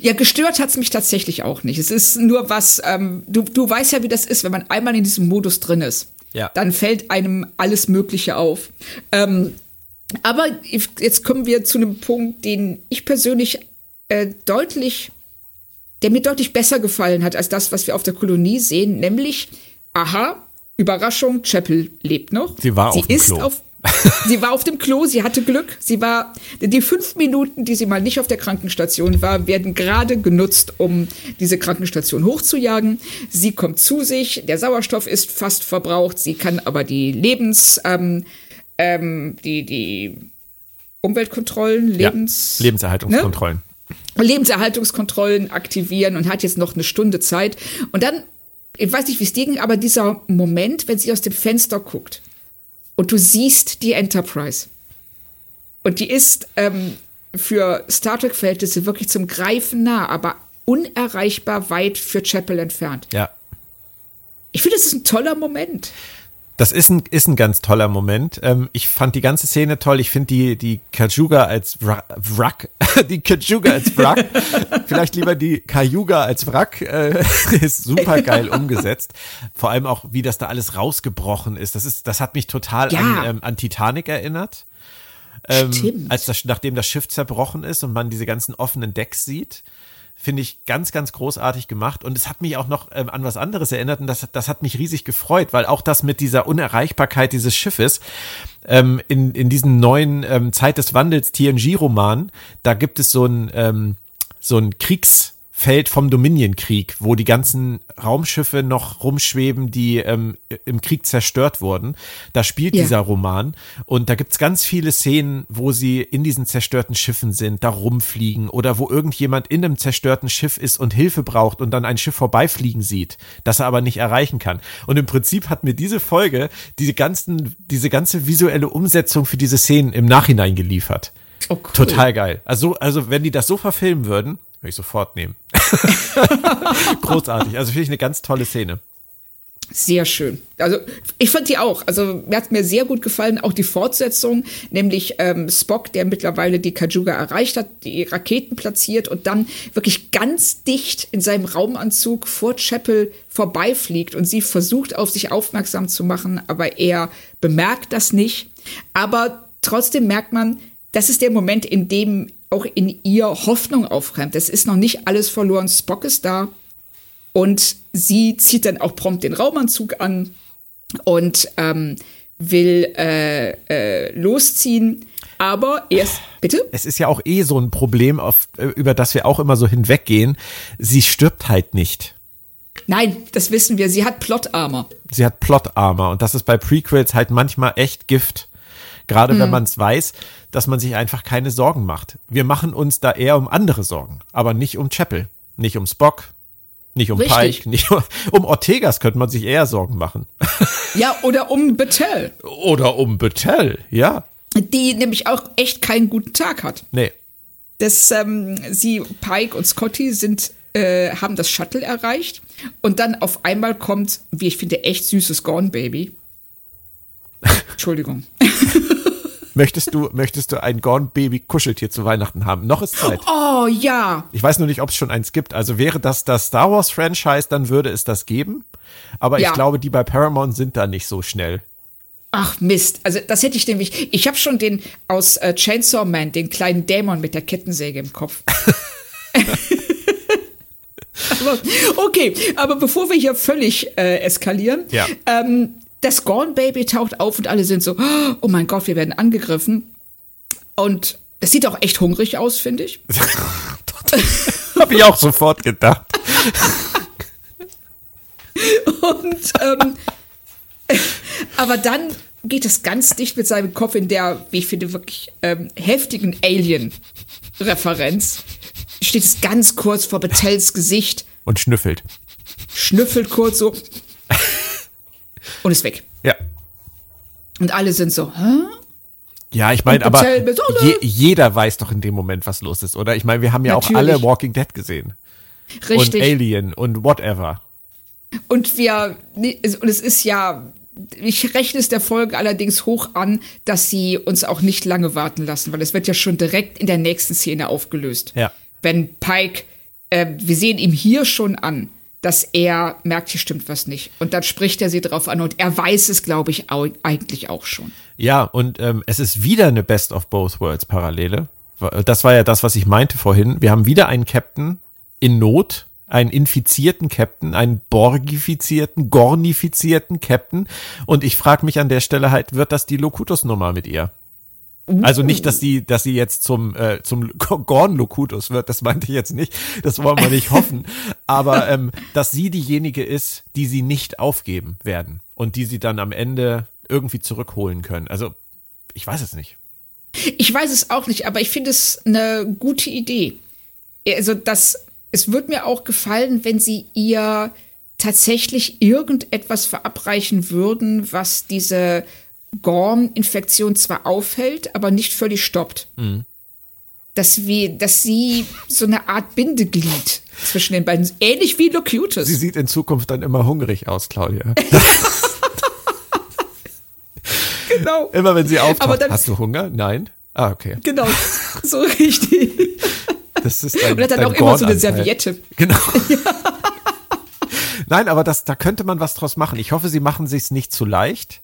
Ja, gestört hat's mich tatsächlich auch nicht. Es ist nur was, ähm, du, du weißt ja, wie das ist, wenn man einmal in diesem Modus drin ist. Ja. Dann fällt einem alles Mögliche auf. Ähm, aber jetzt kommen wir zu einem Punkt, den ich persönlich äh, deutlich, der mir deutlich besser gefallen hat als das, was wir auf der Kolonie sehen, nämlich, aha, Überraschung, Chapel lebt noch. Sie war sie auf dem ist Klo. auf sie war auf dem Klo, sie hatte Glück. Sie war, die fünf Minuten, die sie mal nicht auf der Krankenstation war, werden gerade genutzt, um diese Krankenstation hochzujagen. Sie kommt zu sich, der Sauerstoff ist fast verbraucht, sie kann aber die Lebens, ähm, ähm, die, die Umweltkontrollen, Lebens, ja, Lebenserhaltungskontrollen. Ne? Lebenserhaltungskontrollen aktivieren und hat jetzt noch eine Stunde Zeit. Und dann, ich weiß nicht, wie es ging, aber dieser Moment, wenn sie aus dem Fenster guckt und du siehst die Enterprise. Und die ist ähm, für Star Trek-Verhältnisse wirklich zum Greifen nah, aber unerreichbar weit für Chapel entfernt. Ja. Ich finde, das ist ein toller Moment. Das ist ein, ist ein ganz toller Moment. Ähm, ich fand die ganze Szene toll. Ich finde die, die Kajuga als Wrack, <laughs> die Kajuga als Wrack, <laughs> vielleicht lieber die Kajuga als Wrack, äh, <laughs> ist super geil umgesetzt. Vor allem auch, wie das da alles rausgebrochen ist. Das ist, das hat mich total ja. an, ähm, an Titanic erinnert. Ähm, Stimmt. Als das, nachdem das Schiff zerbrochen ist und man diese ganzen offenen Decks sieht finde ich ganz, ganz großartig gemacht. Und es hat mich auch noch ähm, an was anderes erinnert und das, das hat mich riesig gefreut, weil auch das mit dieser Unerreichbarkeit dieses Schiffes ähm, in, in diesem neuen ähm, Zeit des Wandels TNG-Roman, da gibt es so ein, ähm, so ein Kriegs- Feld vom Dominion-Krieg, wo die ganzen Raumschiffe noch rumschweben, die ähm, im Krieg zerstört wurden. Da spielt ja. dieser Roman und da gibt's ganz viele Szenen, wo sie in diesen zerstörten Schiffen sind, da rumfliegen oder wo irgendjemand in einem zerstörten Schiff ist und Hilfe braucht und dann ein Schiff vorbeifliegen sieht, das er aber nicht erreichen kann. Und im Prinzip hat mir diese Folge diese ganzen, diese ganze visuelle Umsetzung für diese Szenen im Nachhinein geliefert. Oh, cool. Total geil. Also, also wenn die das so verfilmen würden, würde ich sofort nehmen. <laughs> Großartig. Also finde ich eine ganz tolle Szene. Sehr schön. Also ich fand die auch. Also mir hat mir sehr gut gefallen, auch die Fortsetzung, nämlich ähm, Spock, der mittlerweile die Kajuga erreicht hat, die Raketen platziert und dann wirklich ganz dicht in seinem Raumanzug vor Chapel vorbeifliegt und sie versucht auf sich aufmerksam zu machen, aber er bemerkt das nicht. Aber trotzdem merkt man, das ist der Moment, in dem auch in ihr Hoffnung aufkeimt. Es ist noch nicht alles verloren. Spock ist da und sie zieht dann auch prompt den Raumanzug an und ähm, will äh, äh, losziehen. Aber erst, bitte? Es ist ja auch eh so ein Problem, auf, äh, über das wir auch immer so hinweggehen. Sie stirbt halt nicht. Nein, das wissen wir. Sie hat Plot-Armor. Sie hat Plot-Armor und das ist bei Prequels halt manchmal echt Gift. Gerade mhm. wenn man es weiß, dass man sich einfach keine Sorgen macht. Wir machen uns da eher um andere Sorgen, aber nicht um Chapel, nicht um Spock, nicht um Richtig. Pike, <laughs> nicht um, um Ortegas könnte man sich eher Sorgen machen. <laughs> Ja, oder um Battelle. Oder um Battelle, ja. Die nämlich auch echt keinen guten Tag hat. Nee. Das, ähm, sie, Pike und Scotty sind, äh, haben das Shuttle erreicht und dann auf einmal kommt, wie ich finde, echt süßes Gone Baby. <laughs> Entschuldigung. Möchtest du, möchtest du ein Gone Baby Kuscheltier zu Weihnachten haben? Noch ist Zeit. Oh ja. Ich weiß nur nicht, ob es schon eins gibt. Also wäre das das Star Wars Franchise, dann würde es das geben. Aber ja. ich glaube, die bei Paramount sind da nicht so schnell. Ach Mist, also das hätte ich nämlich. Ich habe schon den aus äh, Chainsaw Man, den kleinen Dämon mit der Kettensäge im Kopf. <laughs> aber, okay, aber bevor wir hier völlig äh, eskalieren, ja. ähm, das Gone Baby taucht auf und alle sind so, oh mein Gott, wir werden angegriffen. Und es sieht auch echt hungrig aus, finde ich. <laughs> Habe ich auch sofort gedacht. und ähm, <laughs> aber dann geht es ganz dicht mit seinem Kopf in der, wie ich finde, wirklich ähm, heftigen Alien-Referenz. Steht es ganz kurz vor Bettels Gesicht. Und schnüffelt. Schnüffelt kurz so und ist weg. Ja. Und alle sind so, hä? Ja, ich meine, aber je, jeder weiß doch in dem Moment, was los ist, oder? Ich meine, wir haben ja Natürlich. auch alle Walking Dead gesehen. Richtig. Und Alien und whatever. Und wir, und es ist ja, ich rechne es der Folge allerdings hoch an, dass sie uns auch nicht lange warten lassen, weil es wird ja schon direkt in der nächsten Szene aufgelöst. Ja. Wenn Pike, äh, wir sehen ihm hier schon an, dass er merkt, hier stimmt was nicht. Und dann spricht er sie drauf an und er weiß es, glaube ich, auch, eigentlich auch schon. Ja, und ähm, es ist wieder eine Best of Both Worlds Parallele. Das war ja das, was ich meinte vorhin. Wir haben wieder einen Captain in Not, einen infizierten Captain, einen borgifizierten, gornifizierten Captain. Und ich frage mich an der Stelle halt, wird das die Locutus-Nummer mit ihr? Also nicht, dass sie, dass sie jetzt zum äh, zum Gorn Locutus wird, das meinte ich jetzt nicht. Das wollen wir nicht hoffen. Aber ähm, dass sie diejenige ist, die sie nicht aufgeben werden und die sie dann am Ende irgendwie zurückholen können. Also ich weiß es nicht. Ich weiß es auch nicht, aber ich finde es eine gute Idee. Also das, es wird mir auch gefallen, wenn sie ihr tatsächlich irgendetwas verabreichen würden, was diese Gorm-Infektion zwar aufhält, aber nicht völlig stoppt. Mhm. Dass, wir, dass sie so eine Art Bindeglied zwischen den beiden, ähnlich wie Locutus. Sie sieht in Zukunft dann immer hungrig aus, Claudia. <laughs> genau. Immer wenn sie auftaucht, dann, hast du Hunger? Nein? Ah, okay. Genau, <laughs> so richtig. Das ist dein, Und hat dann auch immer so eine Serviette. Genau. Ja. <laughs> Nein, aber das, da könnte man was draus machen. Ich hoffe, sie machen sich's nicht zu leicht.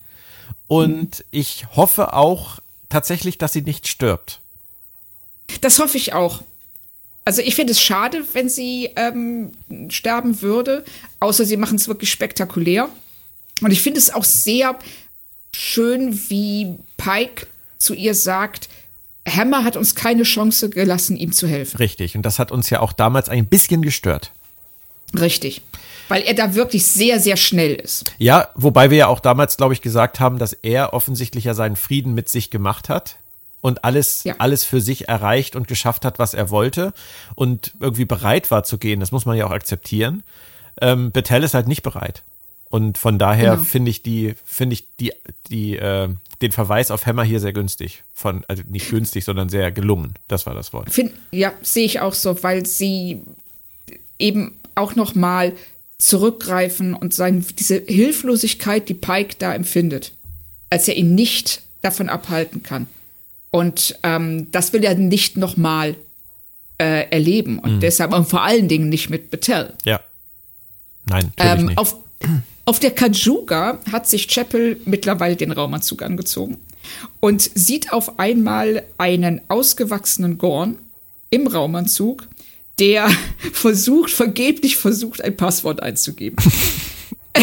Und ich hoffe auch tatsächlich, dass sie nicht stirbt. Das hoffe ich auch. Also ich finde es schade, wenn sie ähm, sterben würde, außer sie machen es wirklich spektakulär. Und ich finde es auch sehr schön, wie Pike zu ihr sagt, Hammer hat uns keine Chance gelassen, ihm zu helfen. Richtig, und das hat uns ja auch damals ein bisschen gestört. Richtig weil er da wirklich sehr, sehr schnell ist. Ja, wobei wir ja auch damals, glaube ich, gesagt haben, dass er offensichtlich ja seinen Frieden mit sich gemacht hat und alles, ja. alles für sich erreicht und geschafft hat, was er wollte und irgendwie bereit war zu gehen. Das muss man ja auch akzeptieren. Ähm, Betel ist halt nicht bereit. Und von daher genau. finde ich die, finde ich die, die, äh, den Verweis auf Hammer hier sehr günstig. Von, also nicht günstig, sondern sehr gelungen. Das war das Wort. Find, ja, sehe ich auch so, weil sie eben auch noch mal zurückgreifen und sagen, diese Hilflosigkeit, die Pike da empfindet, als er ihn nicht davon abhalten kann. Und ähm, das will er nicht nochmal äh, erleben. Und mhm. deshalb und vor allen Dingen nicht mit Betel. Ja. Nein, natürlich ähm, nicht. Auf, auf der Kajuga hat sich Chapel mittlerweile den Raumanzug angezogen und sieht auf einmal einen ausgewachsenen Gorn im Raumanzug, der <laughs> versucht, vergeblich versucht, ein Passwort einzugeben. <laughs>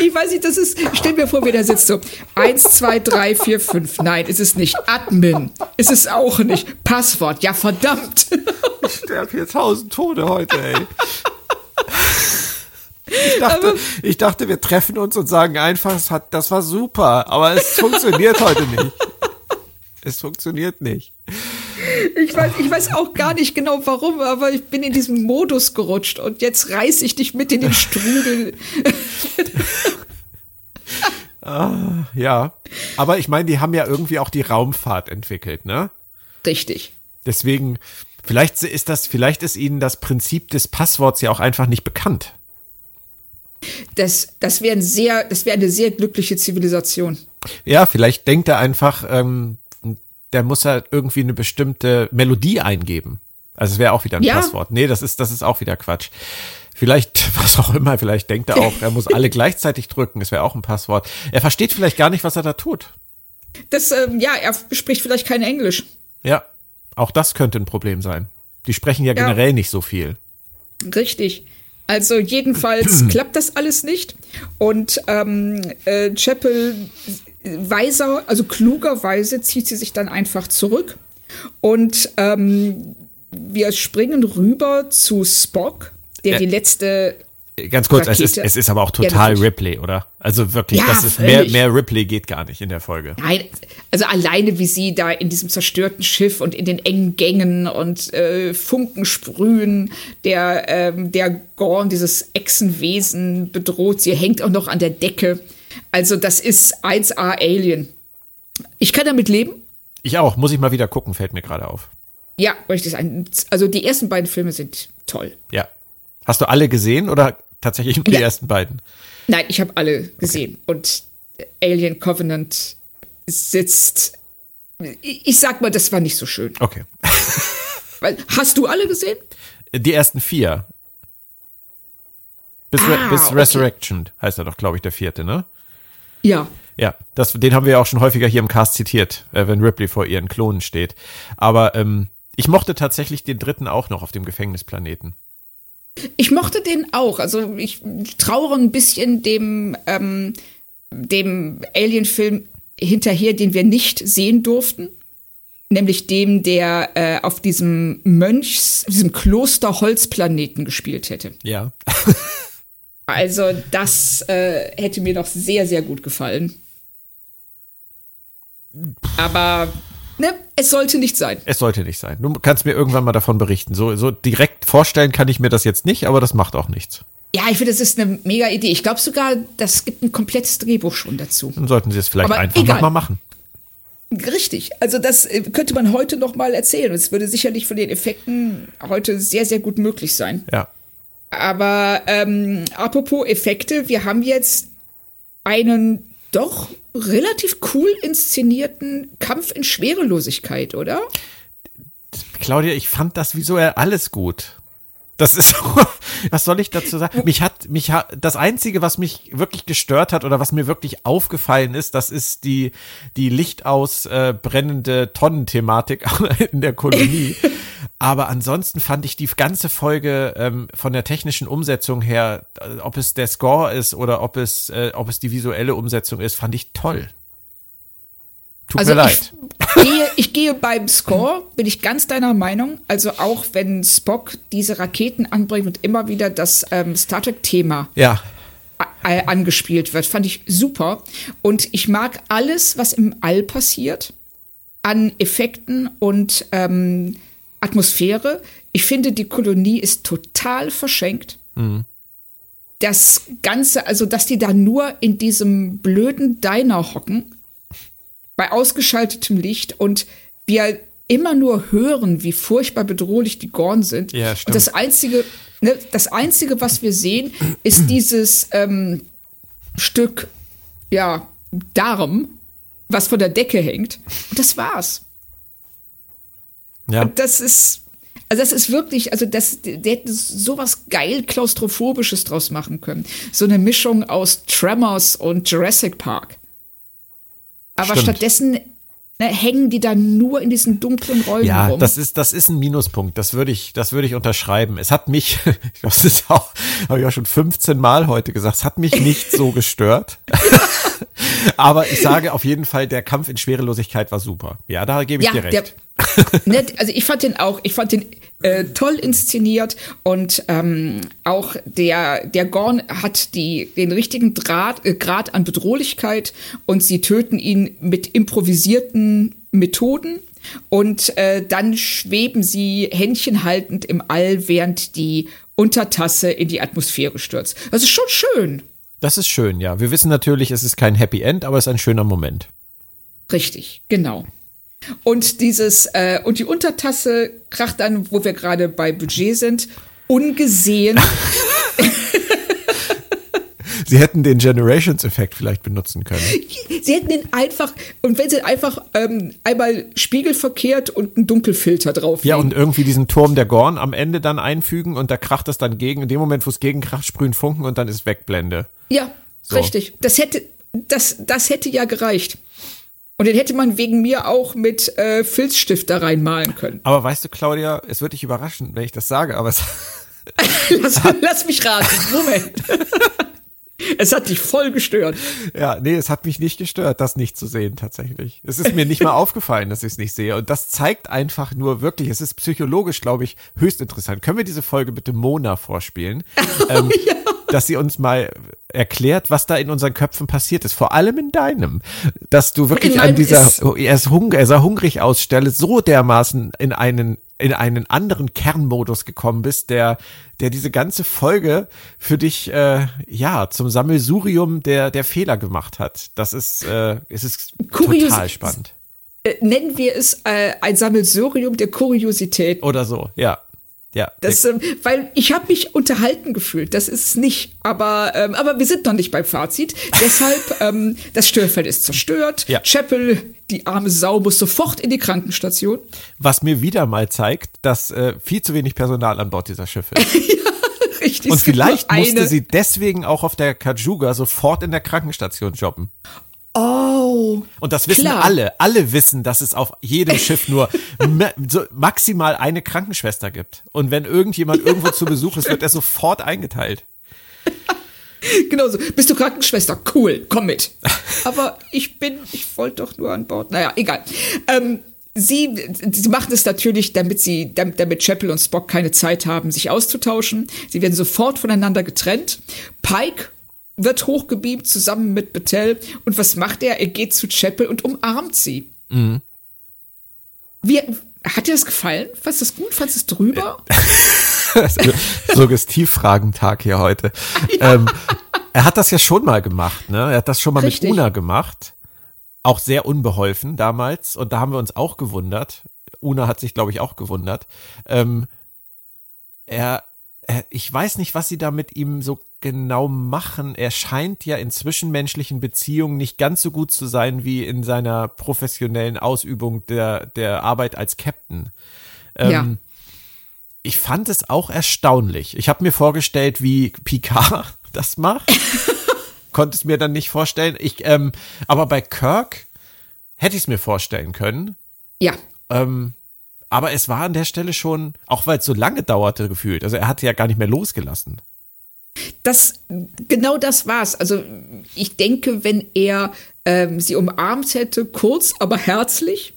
ich weiß nicht, das ist, stell mir vor, wie der sitzt so. Eins, zwei, drei, vier, fünf. Nein, ist es nicht. Admin. Ist es auch nicht. Passwort. Ja, verdammt. Ich sterbe hier tausend Tode heute, ey. <laughs> Ich dachte, ich dachte, wir treffen uns und sagen einfach, hat, das war super, aber es funktioniert heute nicht. Es funktioniert nicht. Ich weiß, ich weiß auch gar nicht genau warum, aber ich bin in diesem Modus gerutscht und jetzt reiß ich dich mit in den Strudel. <laughs> ah, ja, aber ich meine, die haben ja irgendwie auch die Raumfahrt entwickelt, ne? Richtig. Deswegen, vielleicht ist das, vielleicht ist ihnen das Prinzip des Passworts ja auch einfach nicht bekannt. Das, das wäre ein sehr, das wäre eine sehr glückliche Zivilisation. Ja, vielleicht denkt er einfach, ähm, der muss halt irgendwie eine bestimmte Melodie eingeben. Also es wäre auch wieder ein ja. Passwort. Nee, das ist, das ist auch wieder Quatsch. Vielleicht, <laughs> was auch immer, vielleicht denkt er auch, er muss alle gleichzeitig drücken. Das wäre auch ein Passwort. Er versteht vielleicht gar nicht, was er da tut. Das, ähm, ja, er spricht vielleicht kein Englisch. Ja, auch das könnte ein Problem sein. Die sprechen ja, ja. generell nicht so viel. Richtig. Also jedenfalls <clears throat> klappt das alles nicht. Und ähm, äh, Chapel weiser, also klugerweise zieht sie sich dann einfach zurück. Und ähm, wir springen rüber zu Spock, der ja. die letzte Ganz kurz, es ist, es ist aber auch total ja, Ripley, oder? Also wirklich, ja, das ist mehr, mehr Ripley geht gar nicht in der Folge. Nein, also alleine wie sie da in diesem zerstörten Schiff und in den engen Gängen und äh, Funken sprühen, der, ähm, der Gorn, dieses Echsenwesen bedroht sie, hängt auch noch an der Decke. Also das ist 1A Alien. Ich kann damit leben. Ich auch, muss ich mal wieder gucken, fällt mir gerade auf. Ja, richtig. Also die ersten beiden Filme sind toll. Ja. Hast du alle gesehen oder tatsächlich nur die ja. ersten beiden. Nein, ich habe alle gesehen. Okay. Und Alien Covenant sitzt. Ich sag mal, das war nicht so schön. Okay. <laughs> Hast du alle gesehen? Die ersten vier. Bis, ah, bis okay. Resurrection heißt er doch, glaube ich, der vierte, ne? Ja. Ja, das, den haben wir ja auch schon häufiger hier im Cast zitiert, äh, wenn Ripley vor ihren Klonen steht. Aber ähm, ich mochte tatsächlich den dritten auch noch auf dem Gefängnisplaneten. Ich mochte den auch. Also ich trauere ein bisschen dem, ähm, dem Alien-Film hinterher, den wir nicht sehen durften. Nämlich dem, der äh, auf diesem Mönchs, diesem Kloster-Holzplaneten gespielt hätte. Ja. <laughs> also, das äh, hätte mir noch sehr, sehr gut gefallen. Aber ne, es sollte nicht sein. Es sollte nicht sein. Du kannst mir irgendwann mal davon berichten. So, so direkt vorstellen kann ich mir das jetzt nicht, aber das macht auch nichts. Ja, ich finde, das ist eine mega Idee. Ich glaube sogar, das gibt ein komplettes Drehbuch schon dazu. Dann sollten sie es vielleicht aber einfach nochmal machen. Richtig. Also das äh, könnte man heute noch mal erzählen. Es würde sicherlich von den Effekten heute sehr, sehr gut möglich sein. Ja. Aber ähm, apropos Effekte, wir haben jetzt einen doch relativ cool inszenierten Kampf in Schwerelosigkeit, oder? Claudia, ich fand das visuell alles gut. Das ist, was soll ich dazu sagen? Mich hat, mich hat, das einzige, was mich wirklich gestört hat oder was mir wirklich aufgefallen ist, das ist die, die Lichtaus äh, brennende Tonnenthematik <laughs> in der Kolonie. Aber ansonsten fand ich die ganze Folge ähm, von der technischen Umsetzung her, äh, ob es der Score ist oder ob es, äh, ob es die visuelle Umsetzung ist, fand ich toll. Tut also mir leid. Ich gehe, ich gehe beim Score, bin ich ganz deiner Meinung. Also auch wenn Spock diese Raketen anbringt und immer wieder das ähm, Star Trek-Thema ja. angespielt wird, fand ich super. Und ich mag alles, was im All passiert, an Effekten und ähm, Atmosphäre. Ich finde, die Kolonie ist total verschenkt. Mhm. Das Ganze, also dass die da nur in diesem blöden Diner hocken, bei ausgeschaltetem Licht und wir immer nur hören, wie furchtbar bedrohlich die Gorn sind. Ja, stimmt. Und das einzige, ne, das einzige, was wir sehen, ist <clears throat> dieses ähm, Stück, ja, Darm, was von der Decke hängt. Und das war's. Ja. Und das ist, also das ist wirklich, also das, der hätte sowas geil klaustrophobisches draus machen können. So eine Mischung aus Tremors und Jurassic Park. Aber Stimmt. stattdessen ne, hängen die dann nur in diesen dunklen Räumen ja, rum. das ist, das ist ein Minuspunkt. Das würde ich, das würde ich unterschreiben. Es hat mich, <laughs> das ist auch, habe ich auch schon 15 Mal heute gesagt, es hat mich nicht so <laughs> gestört. <laughs> Aber ich sage auf jeden Fall, der Kampf in Schwerelosigkeit war super. Ja, da gebe ich ja, dir recht. Der, <laughs> also ich fand den auch, ich fand den äh, toll inszeniert und ähm, auch der, der Gorn hat die, den richtigen Draht, äh, Grad an Bedrohlichkeit und sie töten ihn mit improvisierten Methoden. Und äh, dann schweben sie händchenhaltend im All, während die Untertasse in die Atmosphäre stürzt. Das ist schon schön. Das ist schön, ja. Wir wissen natürlich, es ist kein Happy End, aber es ist ein schöner Moment. Richtig, genau. Und dieses, äh, und die Untertasse kracht dann, wo wir gerade bei Budget sind, ungesehen. <laughs> Sie hätten den Generations-Effekt vielleicht benutzen können. Sie hätten ihn einfach, und wenn sie einfach ähm, einmal spiegelverkehrt und einen Dunkelfilter drauf Ja, und irgendwie diesen Turm der Gorn am Ende dann einfügen und da kracht es dann gegen. In dem Moment, wo es gegenkracht, sprühen Funken und dann ist Wegblende. Ja, so. richtig. Das hätte, das, das hätte ja gereicht. Und den hätte man wegen mir auch mit äh, Filzstift da reinmalen können. Aber weißt du, Claudia, es wird dich überraschen, wenn ich das sage, aber es. <laughs> lass, lass mich raten. Moment. <laughs> <laughs> Es hat dich voll gestört. Ja, nee, es hat mich nicht gestört, das nicht zu sehen tatsächlich. Es ist mir nicht mal <laughs> aufgefallen, dass ich es nicht sehe. Und das zeigt einfach nur wirklich, es ist psychologisch, glaube ich, höchst interessant. Können wir diese Folge bitte Mona vorspielen? <laughs> Oh, ähm, ja. Dass sie uns mal erklärt, was da in unseren Köpfen passiert ist. Vor allem in deinem. Dass du wirklich an dieser, er ist hungrig, er sah hungrig aus, Stelle so dermaßen in einen in einen anderen Kernmodus gekommen bist, der, der diese ganze Folge für dich äh, ja zum Sammelsurium der, der Fehler gemacht hat. Das ist, äh, es ist Kurios total spannend. Äh, nennen wir es äh, ein Sammelsurium der Kuriosität. Oder so, ja. Ja, das, ähm, weil ich habe mich unterhalten gefühlt, das ist nicht, aber, ähm, aber wir sind noch nicht beim Fazit. Deshalb, <laughs> ähm, das Störfeld ist zerstört. Ja. Chapel, die arme Sau, muss sofort in die Krankenstation. Was mir wieder mal zeigt, dass äh, viel zu wenig Personal an Bord dieser Schiffe ist. <laughs> ja, richtig. Und vielleicht musste sie deswegen auch auf der Kajuga sofort in der Krankenstation jobben. Oh. Und das wissen klar. alle. Alle wissen, dass es auf jedem Schiff nur <laughs> ma so maximal eine Krankenschwester gibt. Und wenn irgendjemand irgendwo zu Besuch ist, wird er sofort eingeteilt. Genau so. Bist du Krankenschwester? Cool, komm mit. <laughs> Aber ich bin, ich wollte doch nur an Bord. Naja, egal. Ähm, sie, sie machen es natürlich, damit sie, damit, damit Chapel und Spock keine Zeit haben, sich auszutauschen. Sie werden sofort voneinander getrennt. Pike wird hochgebeamt zusammen mit Battelle. Und was macht er? Er geht zu Chapel und umarmt sie. Mhm. Wie, hat dir das gefallen? Fandest du das gut? Fandest du es drüber? <laughs> Suggestivfragentag hier heute. <laughs> Ja. Ähm, er hat das ja schon mal gemacht, ne? Er hat das schon mal Richtig. mit Una gemacht. Auch sehr unbeholfen damals. Und da haben wir uns auch gewundert. Una hat sich, glaube ich, auch gewundert. Ähm, er, er, ich weiß nicht, was sie da mit ihm so genau machen? Er scheint ja in zwischenmenschlichen Beziehungen nicht ganz so gut zu sein wie in seiner professionellen Ausübung der, der Arbeit als Captain. Ähm, ja. Ich fand es auch erstaunlich. Ich habe mir vorgestellt, wie Picard <laughs> das macht. <laughs> Konnte es mir dann nicht vorstellen. Ich, ähm, aber bei Kirk hätte ich es mir vorstellen können. Ja. Ähm, aber es war an der Stelle schon, auch weil es so lange dauerte, gefühlt. Also er hatte ja gar nicht mehr losgelassen. Das, genau das war's. Also ich denke, wenn er ähm, sie umarmt hätte, kurz, aber herzlich,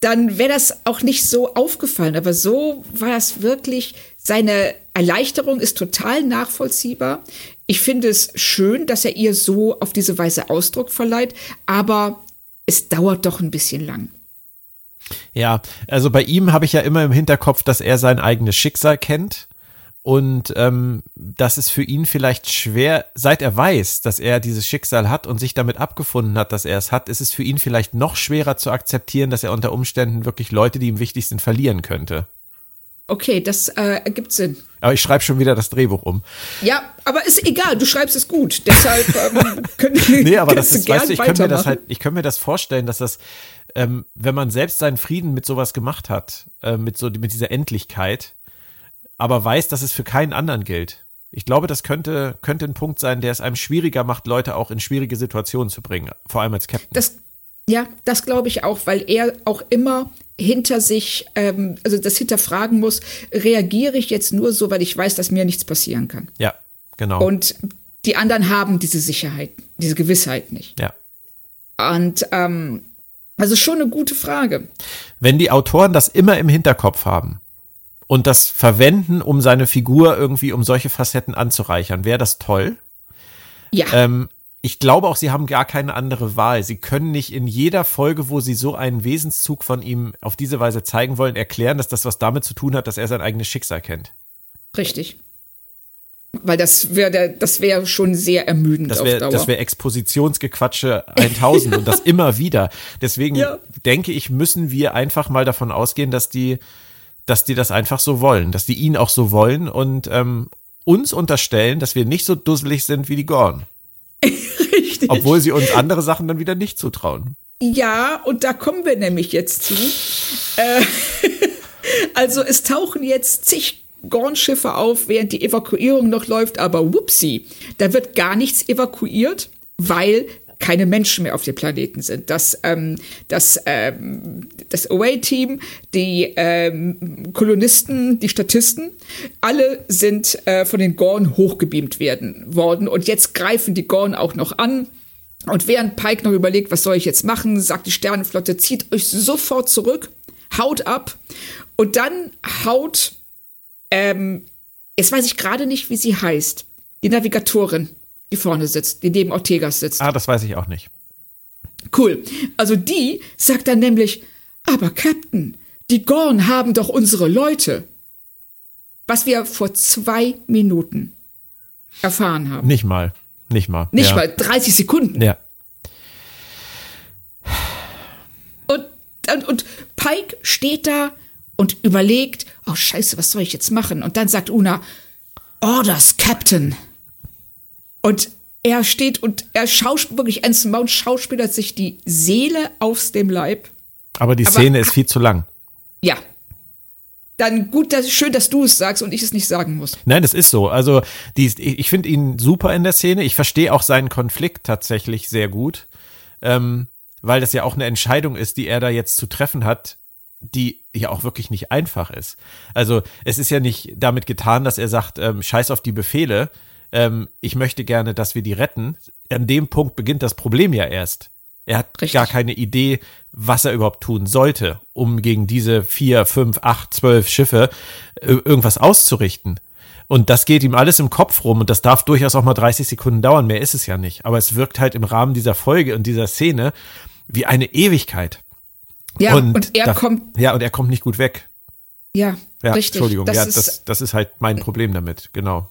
dann wäre das auch nicht so aufgefallen. Aber so war es wirklich, seine Erleichterung ist total nachvollziehbar. Ich finde es schön, dass er ihr so auf diese Weise Ausdruck verleiht, aber es dauert doch ein bisschen lang. Ja, also bei ihm habe ich ja immer im Hinterkopf, dass er sein eigenes Schicksal kennt und ähm, das ist für ihn vielleicht schwer, seit er weiß, dass er dieses Schicksal hat und sich damit abgefunden hat, dass er es hat, ist es für ihn vielleicht noch schwerer zu akzeptieren, dass er unter Umständen wirklich Leute, die ihm wichtig sind, verlieren könnte. Okay, das äh, ergibt Sinn. Aber ich schreibe schon wieder das Drehbuch um. Ja, aber ist egal, du schreibst es gut. Deshalb ähm, <laughs> können Nee, aber das ist, weißt du, ich könnte mir das halt, ich könnte mir das vorstellen, dass das, ähm, wenn man selbst seinen Frieden mit sowas gemacht hat, äh, mit so mit dieser Endlichkeit, aber weiß, dass es für keinen anderen gilt. Ich glaube, das könnte, könnte ein Punkt sein, der es einem schwieriger macht, Leute auch in schwierige Situationen zu bringen, vor allem als Captain. Das, Ja, das glaube ich auch, weil er auch immer hinter sich, ähm, also das hinterfragen muss, reagiere ich jetzt nur so, weil ich weiß, dass mir nichts passieren kann. Ja, genau. Und die anderen haben diese Sicherheit, diese Gewissheit nicht. Ja. Und ähm, also schon eine gute Frage. Wenn die Autoren das immer im Hinterkopf haben und das verwenden, um seine Figur irgendwie um solche Facetten anzureichern, wäre das toll. Ja. Ähm, ich glaube auch, sie haben gar keine andere Wahl. Sie können nicht in jeder Folge, wo sie so einen Wesenszug von ihm auf diese Weise zeigen wollen, erklären, dass das was damit zu tun hat, dass er sein eigenes Schicksal kennt. Richtig. Weil das wäre das wäre schon sehr ermüdend das wär, auf Dauer. Das wäre Expositionsgequatsche 1000 und das <laughs> immer wieder. Deswegen ja. denke ich, müssen wir einfach mal davon ausgehen, dass die, dass die das einfach so wollen, dass die ihn auch so wollen und ähm, uns unterstellen, dass wir nicht so dusselig sind wie die Gorn. <laughs> Richtig. Obwohl sie uns andere Sachen dann wieder nicht zutrauen. Ja, und da kommen wir nämlich jetzt zu. Äh, <laughs> also es tauchen jetzt zig Gornschiffe auf, während die Evakuierung noch läuft, aber whoopsie, da wird gar nichts evakuiert, weil keine Menschen mehr auf dem Planeten sind. Das, ähm, das, ähm, das Away-Team, die ähm, Kolonisten, die Statisten, alle sind äh, von den Gorn hochgebeamt werden worden. Und jetzt greifen die Gorn auch noch an. Und während Pike noch überlegt, was soll ich jetzt machen, sagt die Sternenflotte, zieht euch sofort zurück, haut ab. Und dann haut ähm, jetzt weiß ich gerade nicht, wie sie heißt. Die Navigatorin, die vorne sitzt, die neben Ortegas sitzt. Ah, das weiß ich auch nicht. Cool. Also die sagt dann nämlich, aber Captain, die Gorn haben doch unsere Leute. Was wir vor zwei Minuten erfahren haben. Nicht mal. Nicht mal. Nicht ja. mal. 30 Sekunden. Ja. Und, und, und Pike steht da und überlegt, oh scheiße, was soll ich jetzt machen? Und dann sagt Una, Orders, Captain. Und er steht und er schaut wirklich, Anson Mount schauspielert sich die Seele aus dem Leib. Aber die Szene Aber, ist viel zu lang. Ja. Dann gut, das, schön, dass du es sagst und ich es nicht sagen muss. Nein, das ist so. Also, die, ich finde ihn super in der Szene. Ich verstehe auch seinen Konflikt tatsächlich sehr gut. Ähm, weil das ja auch eine Entscheidung ist, die er da jetzt zu treffen hat, die ja auch wirklich nicht einfach ist. Also es ist ja nicht damit getan, dass er sagt, ähm, scheiß auf die Befehle, ähm, ich möchte gerne, dass wir die retten. An dem Punkt beginnt das Problem ja erst. Er hat Richtig. gar keine Idee, was er überhaupt tun sollte, um gegen diese vier, fünf, acht, zwölf Schiffe äh, irgendwas auszurichten. Und das geht ihm alles im Kopf rum und das darf durchaus auch mal 30 Sekunden dauern, mehr ist es ja nicht. Aber es wirkt halt im Rahmen dieser Folge und dieser Szene wie eine Ewigkeit. Ja, und, und er da, kommt. Ja, und er kommt nicht gut weg. Ja, ja richtig. Entschuldigung, das ja, ist, das, das ist halt mein Problem damit, genau.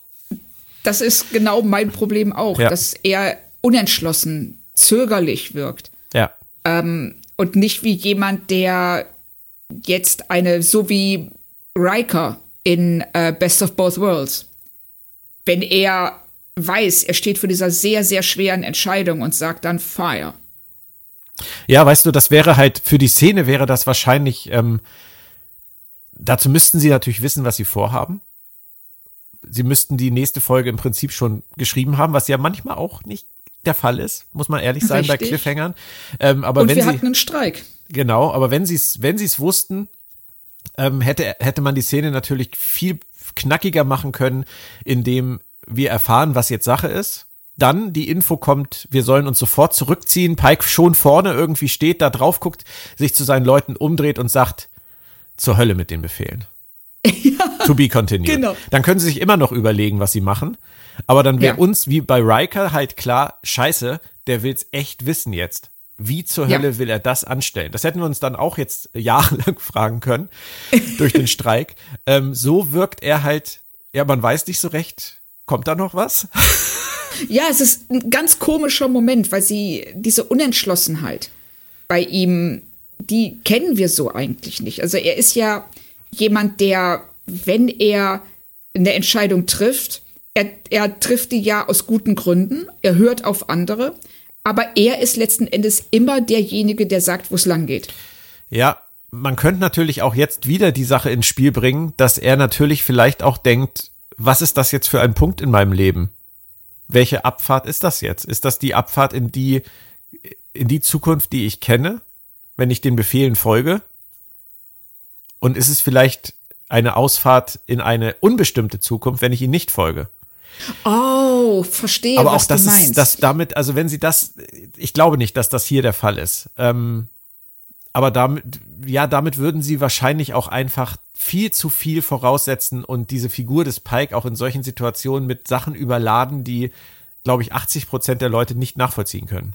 Das ist genau mein Problem auch, ja. dass er unentschlossen, zögerlich wirkt. Ja. Ähm, und nicht wie jemand, der jetzt eine, so wie Riker in äh, Best of Both Worlds, wenn er weiß, er steht vor dieser sehr, sehr schweren Entscheidung und sagt dann Fire. Ja, weißt du, das wäre halt, für die Szene wäre das wahrscheinlich, ähm, dazu müssten sie natürlich wissen, was sie vorhaben. Sie müssten die nächste Folge im Prinzip schon geschrieben haben, was ja manchmal auch nicht der Fall ist, muss man ehrlich sein Richtig. bei Cliffhangern. Ähm, aber Und wenn wir sie, hatten einen Streik. Genau, aber wenn sie es, wenn sie es wussten, ähm, hätte, hätte man die Szene natürlich viel knackiger machen können, indem wir erfahren, was jetzt Sache ist dann die Info kommt, wir sollen uns sofort zurückziehen, Pike schon vorne irgendwie steht, da drauf guckt, sich zu seinen Leuten umdreht und sagt, zur Hölle mit den Befehlen. Ja, to be continued. Genau. Dann können sie sich immer noch überlegen, was sie machen. Aber dann wäre ja. uns, wie bei Riker, halt klar, scheiße, der will's echt wissen jetzt. Wie zur Hölle ja. will er das anstellen? Das hätten wir uns dann auch jetzt <laughs> jahrelang fragen können durch den <laughs> Streik. Ähm, so wirkt er halt, ja, man weiß nicht so recht, kommt da noch was? <laughs> Ja, es ist ein ganz komischer Moment, weil sie diese Unentschlossenheit bei ihm, die kennen wir so eigentlich nicht. Also er ist ja jemand, der, wenn er eine Entscheidung trifft, er, er trifft die ja aus guten Gründen, er hört auf andere, aber er ist letzten Endes immer derjenige, der sagt, wo es lang geht. Ja, man könnte natürlich auch jetzt wieder die Sache ins Spiel bringen, dass er natürlich vielleicht auch denkt, was ist das jetzt für ein Punkt in meinem Leben? welche Abfahrt ist das jetzt? Ist das die Abfahrt, in die in die Zukunft, die ich kenne, wenn ich den Befehlen folge? Und ist es vielleicht eine Ausfahrt in eine unbestimmte Zukunft, wenn ich ihnen nicht folge? Oh, verstehe, Aber was auch das du meinst. ist, das damit, also wenn sie das, ich glaube nicht, dass das hier der Fall ist. Ähm, aber damit, ja, damit würden sie wahrscheinlich auch einfach viel zu viel voraussetzen und diese Figur des Pike auch in solchen Situationen mit Sachen überladen, die, glaube ich, 80 Prozent der Leute nicht nachvollziehen können.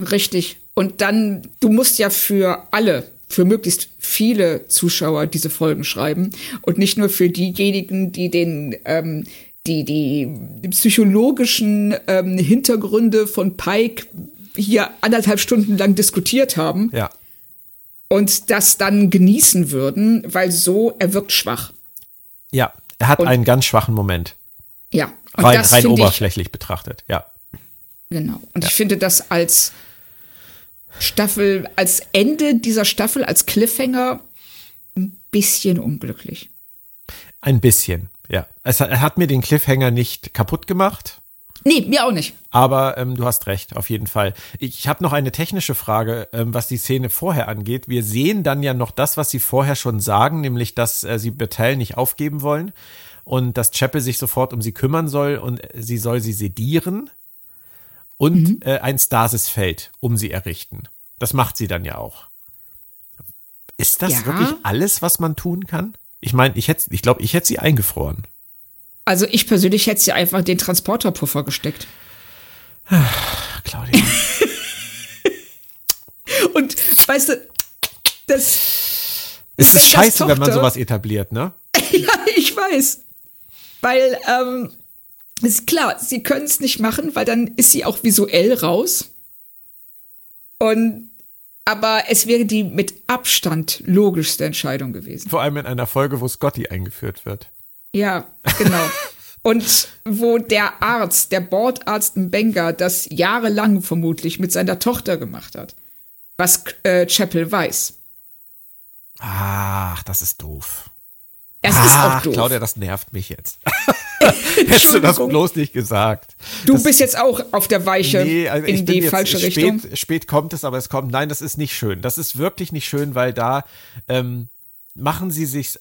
Richtig. Und dann, du musst ja für alle, für möglichst viele Zuschauer diese Folgen schreiben und nicht nur für diejenigen, die den, ähm, die, die psychologischen ähm, Hintergründe von Pike hier anderthalb Stunden lang diskutiert haben Ja. Und das dann genießen würden, weil so, er wirkt schwach. Ja, er hat Und- einen ganz schwachen Moment. Ja. Und Rein, das rein finde ich, oberflächlich betrachtet, ja. Genau. Und ich finde das als Staffel, als Ende dieser Staffel, als Cliffhanger ein bisschen unglücklich. Ein bisschen, ja. Es er hat mir den Cliffhanger nicht kaputt gemacht. Nee, mir auch nicht. Aber ähm, du hast recht, auf jeden Fall. Ich habe noch eine technische Frage, ähm, was die Szene vorher angeht. Wir sehen dann ja noch das, was sie vorher schon sagen, nämlich, dass äh, sie Battelle nicht aufgeben wollen und dass Chapel sich sofort um sie kümmern soll und sie soll sie sedieren und äh, ein Stasisfeld um sie errichten. Das macht sie dann ja auch. Ist das Ja. wirklich alles, was man tun kann? Ich meine, ich hätte, ich glaube, ich hätte sie eingefroren. Also ich persönlich hätte sie einfach den Transporterpuffer gesteckt. <sighs> Claudia. <laughs> Und weißt du, das, es ist scheiße, wenn man Tochter- sowas etabliert, ne? <laughs> ja, ich weiß. Weil, ähm, ist klar, sie können es nicht machen, weil dann ist sie auch visuell raus. Und, aber es wäre die mit Abstand logischste Entscheidung gewesen. Vor allem in einer Folge, wo Scotty eingeführt wird. Ja, genau. <laughs> Und wo der Arzt, der Bordarzt Mbenga, das jahrelang vermutlich mit seiner Tochter gemacht hat. Was äh, Chapel weiß. Ach, das ist doof. Es ist Ach, auch doof. Claudia, das nervt mich jetzt. <laughs> Hättest du das bloß nicht gesagt. du bist jetzt auch auf der Weiche Nee, also in die falsche spät, Richtung. Spät kommt es, aber es kommt. Nein, das ist nicht schön. Das ist wirklich nicht schön, weil da ähm, machen sie sich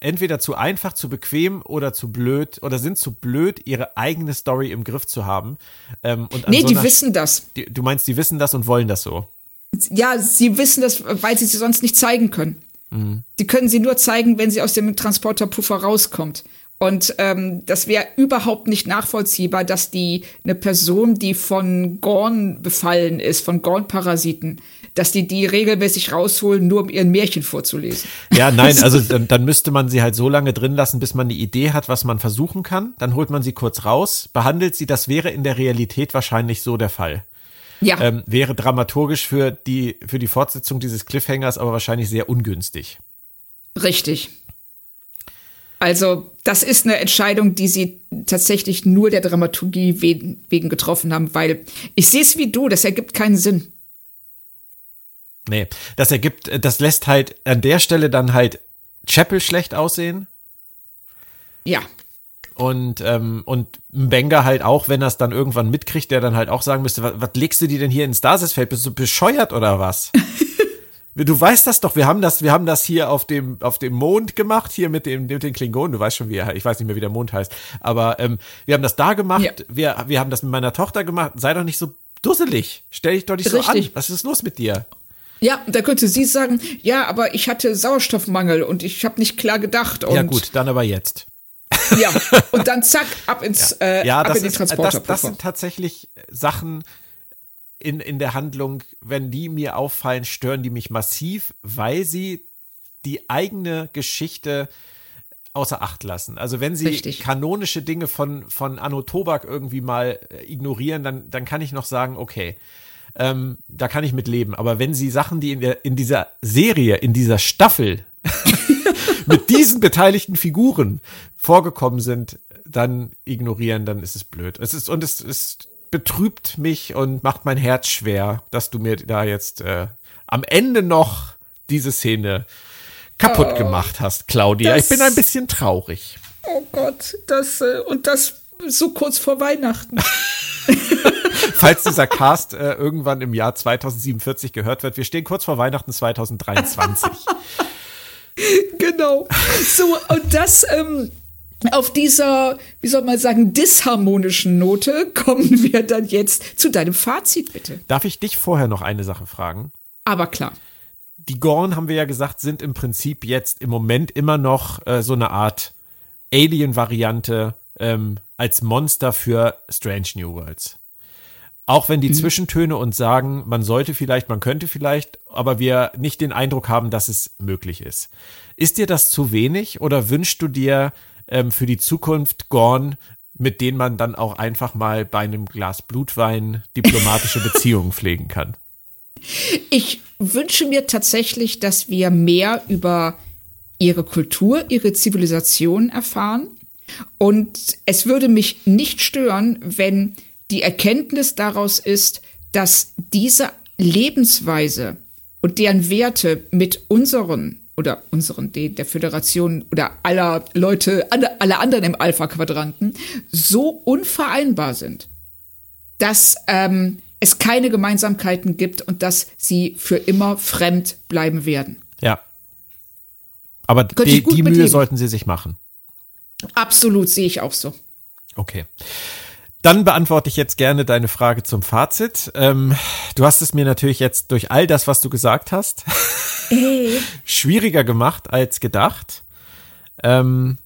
entweder zu einfach, zu bequem oder zu blöd oder sind zu blöd, ihre eigene Story im Griff zu haben. Ähm, und Nee, so die wissen das. Die, du meinst, die wissen das und wollen das so? Ja, sie wissen das, weil sie sie sonst nicht zeigen können. Mhm. Sie können sie nur zeigen, wenn sie aus dem Transporterpuffer rauskommt. Und ähm, das wäre überhaupt nicht nachvollziehbar, dass die eine Person, die von Gorn befallen ist, von Gorn-Parasiten, dass die die regelmäßig rausholen, nur um ihren Märchen vorzulesen. Ja, nein, <laughs> also dann, dann müsste man sie halt so lange drin lassen, bis man eine Idee hat, was man versuchen kann. Dann holt man sie kurz raus, behandelt sie. Das wäre in der Realität wahrscheinlich so der Fall. Ja, Ähm, wäre dramaturgisch für die, für die Fortsetzung dieses Cliffhangers aber wahrscheinlich sehr ungünstig. richtig. Also, das ist eine Entscheidung, die sie tatsächlich nur der Dramaturgie wegen, wegen getroffen haben, weil ich sehe es wie du, das ergibt keinen Sinn. Nee, das ergibt, das lässt halt an der Stelle dann halt Chapel schlecht aussehen Ja, und, ähm, und Mbenga halt auch, wenn er es dann irgendwann mitkriegt, der dann halt auch sagen müsste, was, was legst du dir denn hier ins Stasisfeld? Bist du bescheuert oder was? <laughs> Du weißt das doch, wir haben das, wir haben das hier auf dem, auf dem Mond gemacht, hier mit dem, mit den Klingonen, du weißt schon, wie er, ich weiß nicht mehr, wie der Mond heißt, aber ähm, wir haben das da gemacht, Ja. wir, wir haben das mit meiner Tochter gemacht, sei doch nicht so dusselig, stell dich doch nicht so an, Richtig. was ist los mit dir? Ja, da könnte sie sagen, ja, aber ich hatte Sauerstoffmangel und ich habe nicht klar gedacht. Und, ja gut, dann aber jetzt. <laughs> Ja, und dann zack, ab ins äh, ja, ab das, in den ist, das, Transporterpuffer. das sind tatsächlich Sachen in, in der Handlung, wenn die mir auffallen, stören die mich massiv, weil sie die eigene Geschichte außer Acht lassen. Also wenn sie Richtig. kanonische Dinge von, von Anno Tobak irgendwie mal äh, ignorieren, dann, dann kann ich noch sagen, okay, ähm, da kann ich mit leben. Aber wenn sie Sachen, die in, der, in dieser Serie, in dieser Staffel <laughs> mit diesen beteiligten Figuren vorgekommen sind, dann ignorieren, dann ist es blöd. Es ist, und es, es betrübt mich und macht mein Herz schwer, dass du mir da jetzt äh, am Ende noch diese Szene kaputt gemacht hast, Claudia. das- Ich bin ein bisschen traurig. oh Gott, das äh, und das so kurz vor Weihnachten. <laughs> falls dieser Cast äh, irgendwann im Jahr 2047 gehört wird. Wir stehen kurz vor Weihnachten 2023. <laughs> genau. So, und das, ähm, auf dieser, wie soll man sagen, disharmonischen Note kommen wir dann jetzt zu deinem Fazit, bitte. Darf ich dich vorher noch eine Sache fragen? Aber klar. Die Gorn, haben wir ja gesagt, sind im Prinzip jetzt im Moment immer noch äh, so eine Art Alien-Variante ähm, als Monster für Strange New Worlds. Auch wenn die mhm. Zwischentöne uns sagen, man sollte vielleicht, man könnte vielleicht, aber wir nicht den Eindruck haben, dass es möglich ist. Ist dir das zu wenig oder wünschst du dir ähm, für die Zukunft Gorn, mit denen man dann auch einfach mal bei einem Glas Blutwein diplomatische <laughs> Beziehungen pflegen kann? Ich wünsche mir tatsächlich, dass wir mehr über ihre Kultur, ihre Zivilisation erfahren. Und es würde mich nicht stören, wenn die Erkenntnis daraus ist, dass diese Lebensweise und deren Werte mit unseren oder unseren, der Föderation oder aller Leute, alle, alle anderen im Alpha-Quadranten so unvereinbar sind, dass ähm, es keine Gemeinsamkeiten gibt und dass sie für immer fremd bleiben werden. Ja. Aber die, die Mühe sollten sie sich machen. Absolut, sehe ich auch so. Okay. Dann beantworte ich jetzt gerne deine Frage zum Fazit. Ähm, du hast es mir natürlich jetzt durch all das, was du gesagt hast, <laughs> hey. schwieriger gemacht als gedacht. Ähm,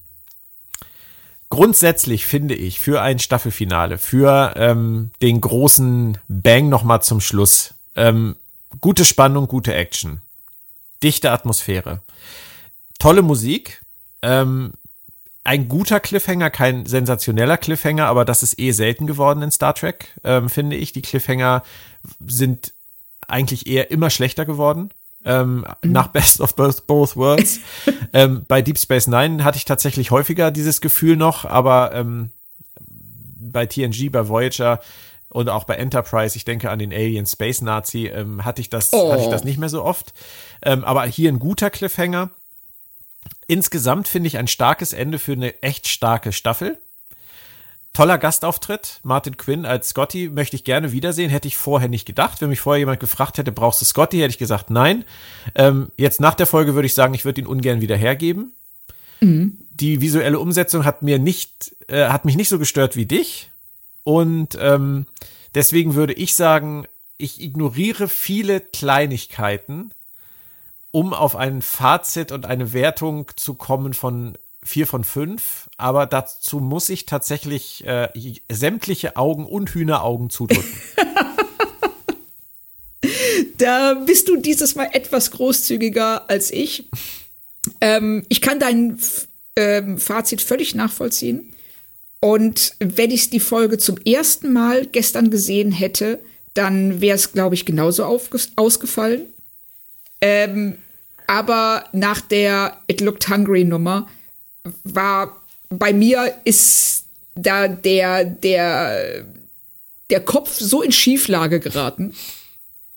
grundsätzlich finde ich für ein Staffelfinale, für ähm, den großen Bang nochmal zum Schluss, ähm, gute Spannung, gute Action, dichte Atmosphäre, tolle Musik, ähm, ein guter Cliffhanger, kein sensationeller Cliffhanger, aber das ist eh selten geworden in Star Trek, ähm, finde ich. Die Cliffhanger sind eigentlich eher immer schlechter geworden. Ähm, mhm. Nach Best of Both, both Worlds. <laughs> ähm, bei Deep Space Nine hatte ich tatsächlich häufiger dieses Gefühl noch, aber ähm, bei TNG, bei Voyager und auch bei Enterprise, ich denke an den Alien Space Nazi, ähm, hatte ich das, oh. hatte ich das nicht mehr so oft. Ähm, aber hier ein guter Cliffhanger. Insgesamt finde ich ein starkes Ende für eine echt starke Staffel. Toller Gastauftritt. Martin Quinn als Scotty möchte ich gerne wiedersehen. Hätte ich vorher nicht gedacht. Wenn mich vorher jemand gefragt hätte, brauchst du Scotty, hätte ich gesagt, nein. Ähm, jetzt nach der Folge würde ich sagen, ich würde ihn ungern wieder hergeben. Mhm. Die visuelle Umsetzung hat mir nicht, äh, hat mich nicht so gestört wie dich. Und ähm, deswegen würde ich sagen, ich ignoriere viele Kleinigkeiten, um auf ein Fazit und eine Wertung zu kommen von vier von fünf, aber dazu muss ich tatsächlich äh, sämtliche Augen und Hühneraugen zudrücken. <laughs> da bist du dieses Mal etwas großzügiger als ich. Ähm, ich kann dein ähm, Fazit völlig nachvollziehen. Und wenn ich die Folge zum ersten Mal gestern gesehen hätte, dann wäre es, glaube ich, genauso ausgefallen. Ähm, aber nach der It Looked Hungry Nummer war bei mir ist da der, der, der Kopf so in Schieflage geraten,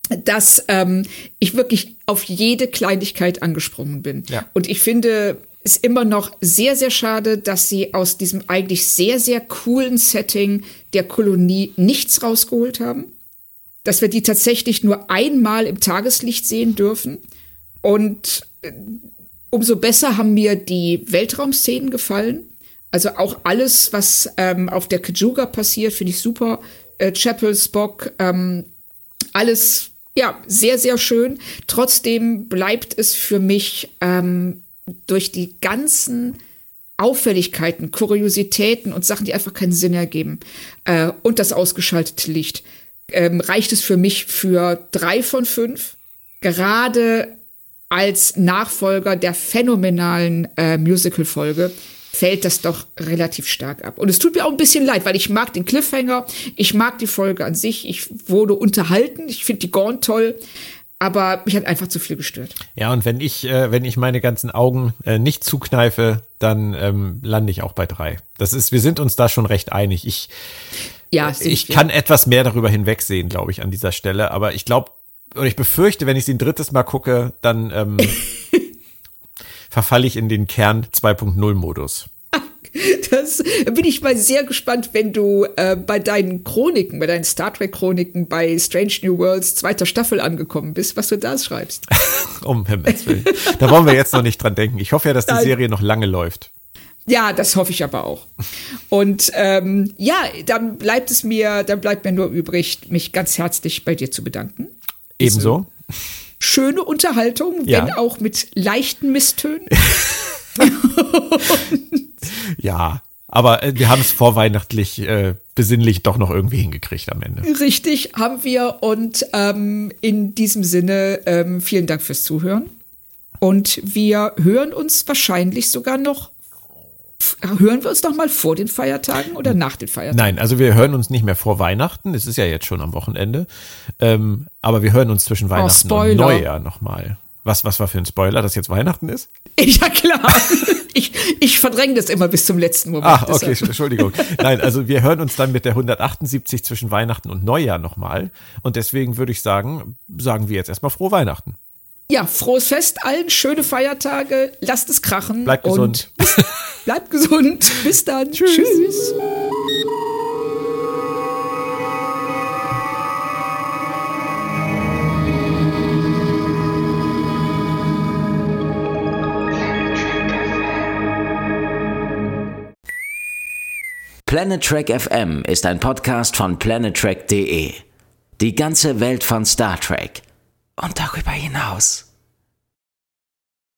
dass ähm, ich wirklich auf jede Kleinigkeit angesprungen bin. Ja. Und ich finde es immer noch sehr, sehr schade, dass sie aus diesem eigentlich sehr, sehr coolen Setting der Kolonie nichts rausgeholt haben. Dass wir die tatsächlich nur einmal im Tageslicht sehen dürfen. Und äh, umso besser haben mir die Weltraumszenen gefallen. Also auch alles, was ähm, auf der Kajuga passiert, finde ich super. Äh, Chapel, Spock, ähm, alles, ja, sehr, sehr schön. Trotzdem bleibt es für mich ähm, durch die ganzen Auffälligkeiten, Kuriositäten und Sachen, die einfach keinen Sinn ergeben äh, und das ausgeschaltete Licht, ähm, reicht es für mich für drei von fünf. Gerade als Nachfolger der phänomenalen äh, Musical-Folge fällt das doch relativ stark ab. Und es tut mir auch ein bisschen leid, weil ich mag den Cliffhanger, ich mag die Folge an sich, ich wurde unterhalten, ich finde die Gorn toll, aber mich hat einfach zu viel gestört. Ja, und wenn ich, äh, wenn ich meine ganzen Augen äh, nicht zukneife, dann ähm, lande ich auch bei drei. Das ist, wir sind uns da schon recht einig. Ich, ja, ich kann etwas mehr darüber hinwegsehen, glaube ich, an dieser Stelle. Aber ich glaube, und ich befürchte, wenn ich sie ein drittes Mal gucke, dann ähm, <laughs> verfalle ich in den Kern 2.0 Modus. <laughs> Das bin ich mal sehr gespannt, wenn du äh, bei deinen Chroniken, bei deinen Star Trek Chroniken bei Strange New Worlds zweiter Staffel angekommen bist, was du da schreibst. <laughs> um Himmels Willen. Da wollen wir jetzt noch nicht dran denken. Ich hoffe ja, dass die Serie noch lange läuft. Ja, das hoffe ich aber auch. Und ähm, ja, dann bleibt es mir, dann bleibt mir nur übrig, mich ganz herzlich bei dir zu bedanken. Ebenso. Schöne Unterhaltung, Ja. wenn auch mit leichten Misstönen. <laughs> Ja, aber äh, wir haben es vorweihnachtlich äh, besinnlich doch noch irgendwie hingekriegt am Ende. Richtig, haben wir. Und ähm, in diesem Sinne, ähm, vielen Dank fürs Zuhören. Und wir hören uns wahrscheinlich sogar noch. Hören wir uns noch mal vor den Feiertagen oder nach den Feiertagen? Nein, also wir hören uns nicht mehr vor Weihnachten. Es ist ja jetzt schon am Wochenende. Ähm, aber wir hören uns zwischen Weihnachten und Spoiler. Neujahr nochmal. Was, was war für ein Spoiler, dass jetzt Weihnachten ist? Ja, klar. <laughs> ich, ich verdränge das immer bis zum letzten Moment. Ach, okay, Deshalb- Entschuldigung. Nein, also wir hören uns dann mit der 178 zwischen Weihnachten und Neujahr nochmal. Und deswegen würde ich sagen, sagen wir jetzt erstmal frohe Weihnachten. Ja, frohes Fest allen, schöne Feiertage, lasst es krachen. Bleibt gesund. <laughs> Bleibt gesund. Bis dann. Tschüss. Planet Trek FM ist ein Podcast von planettrek.de. Die ganze Welt von Star Trek und darüber hinaus.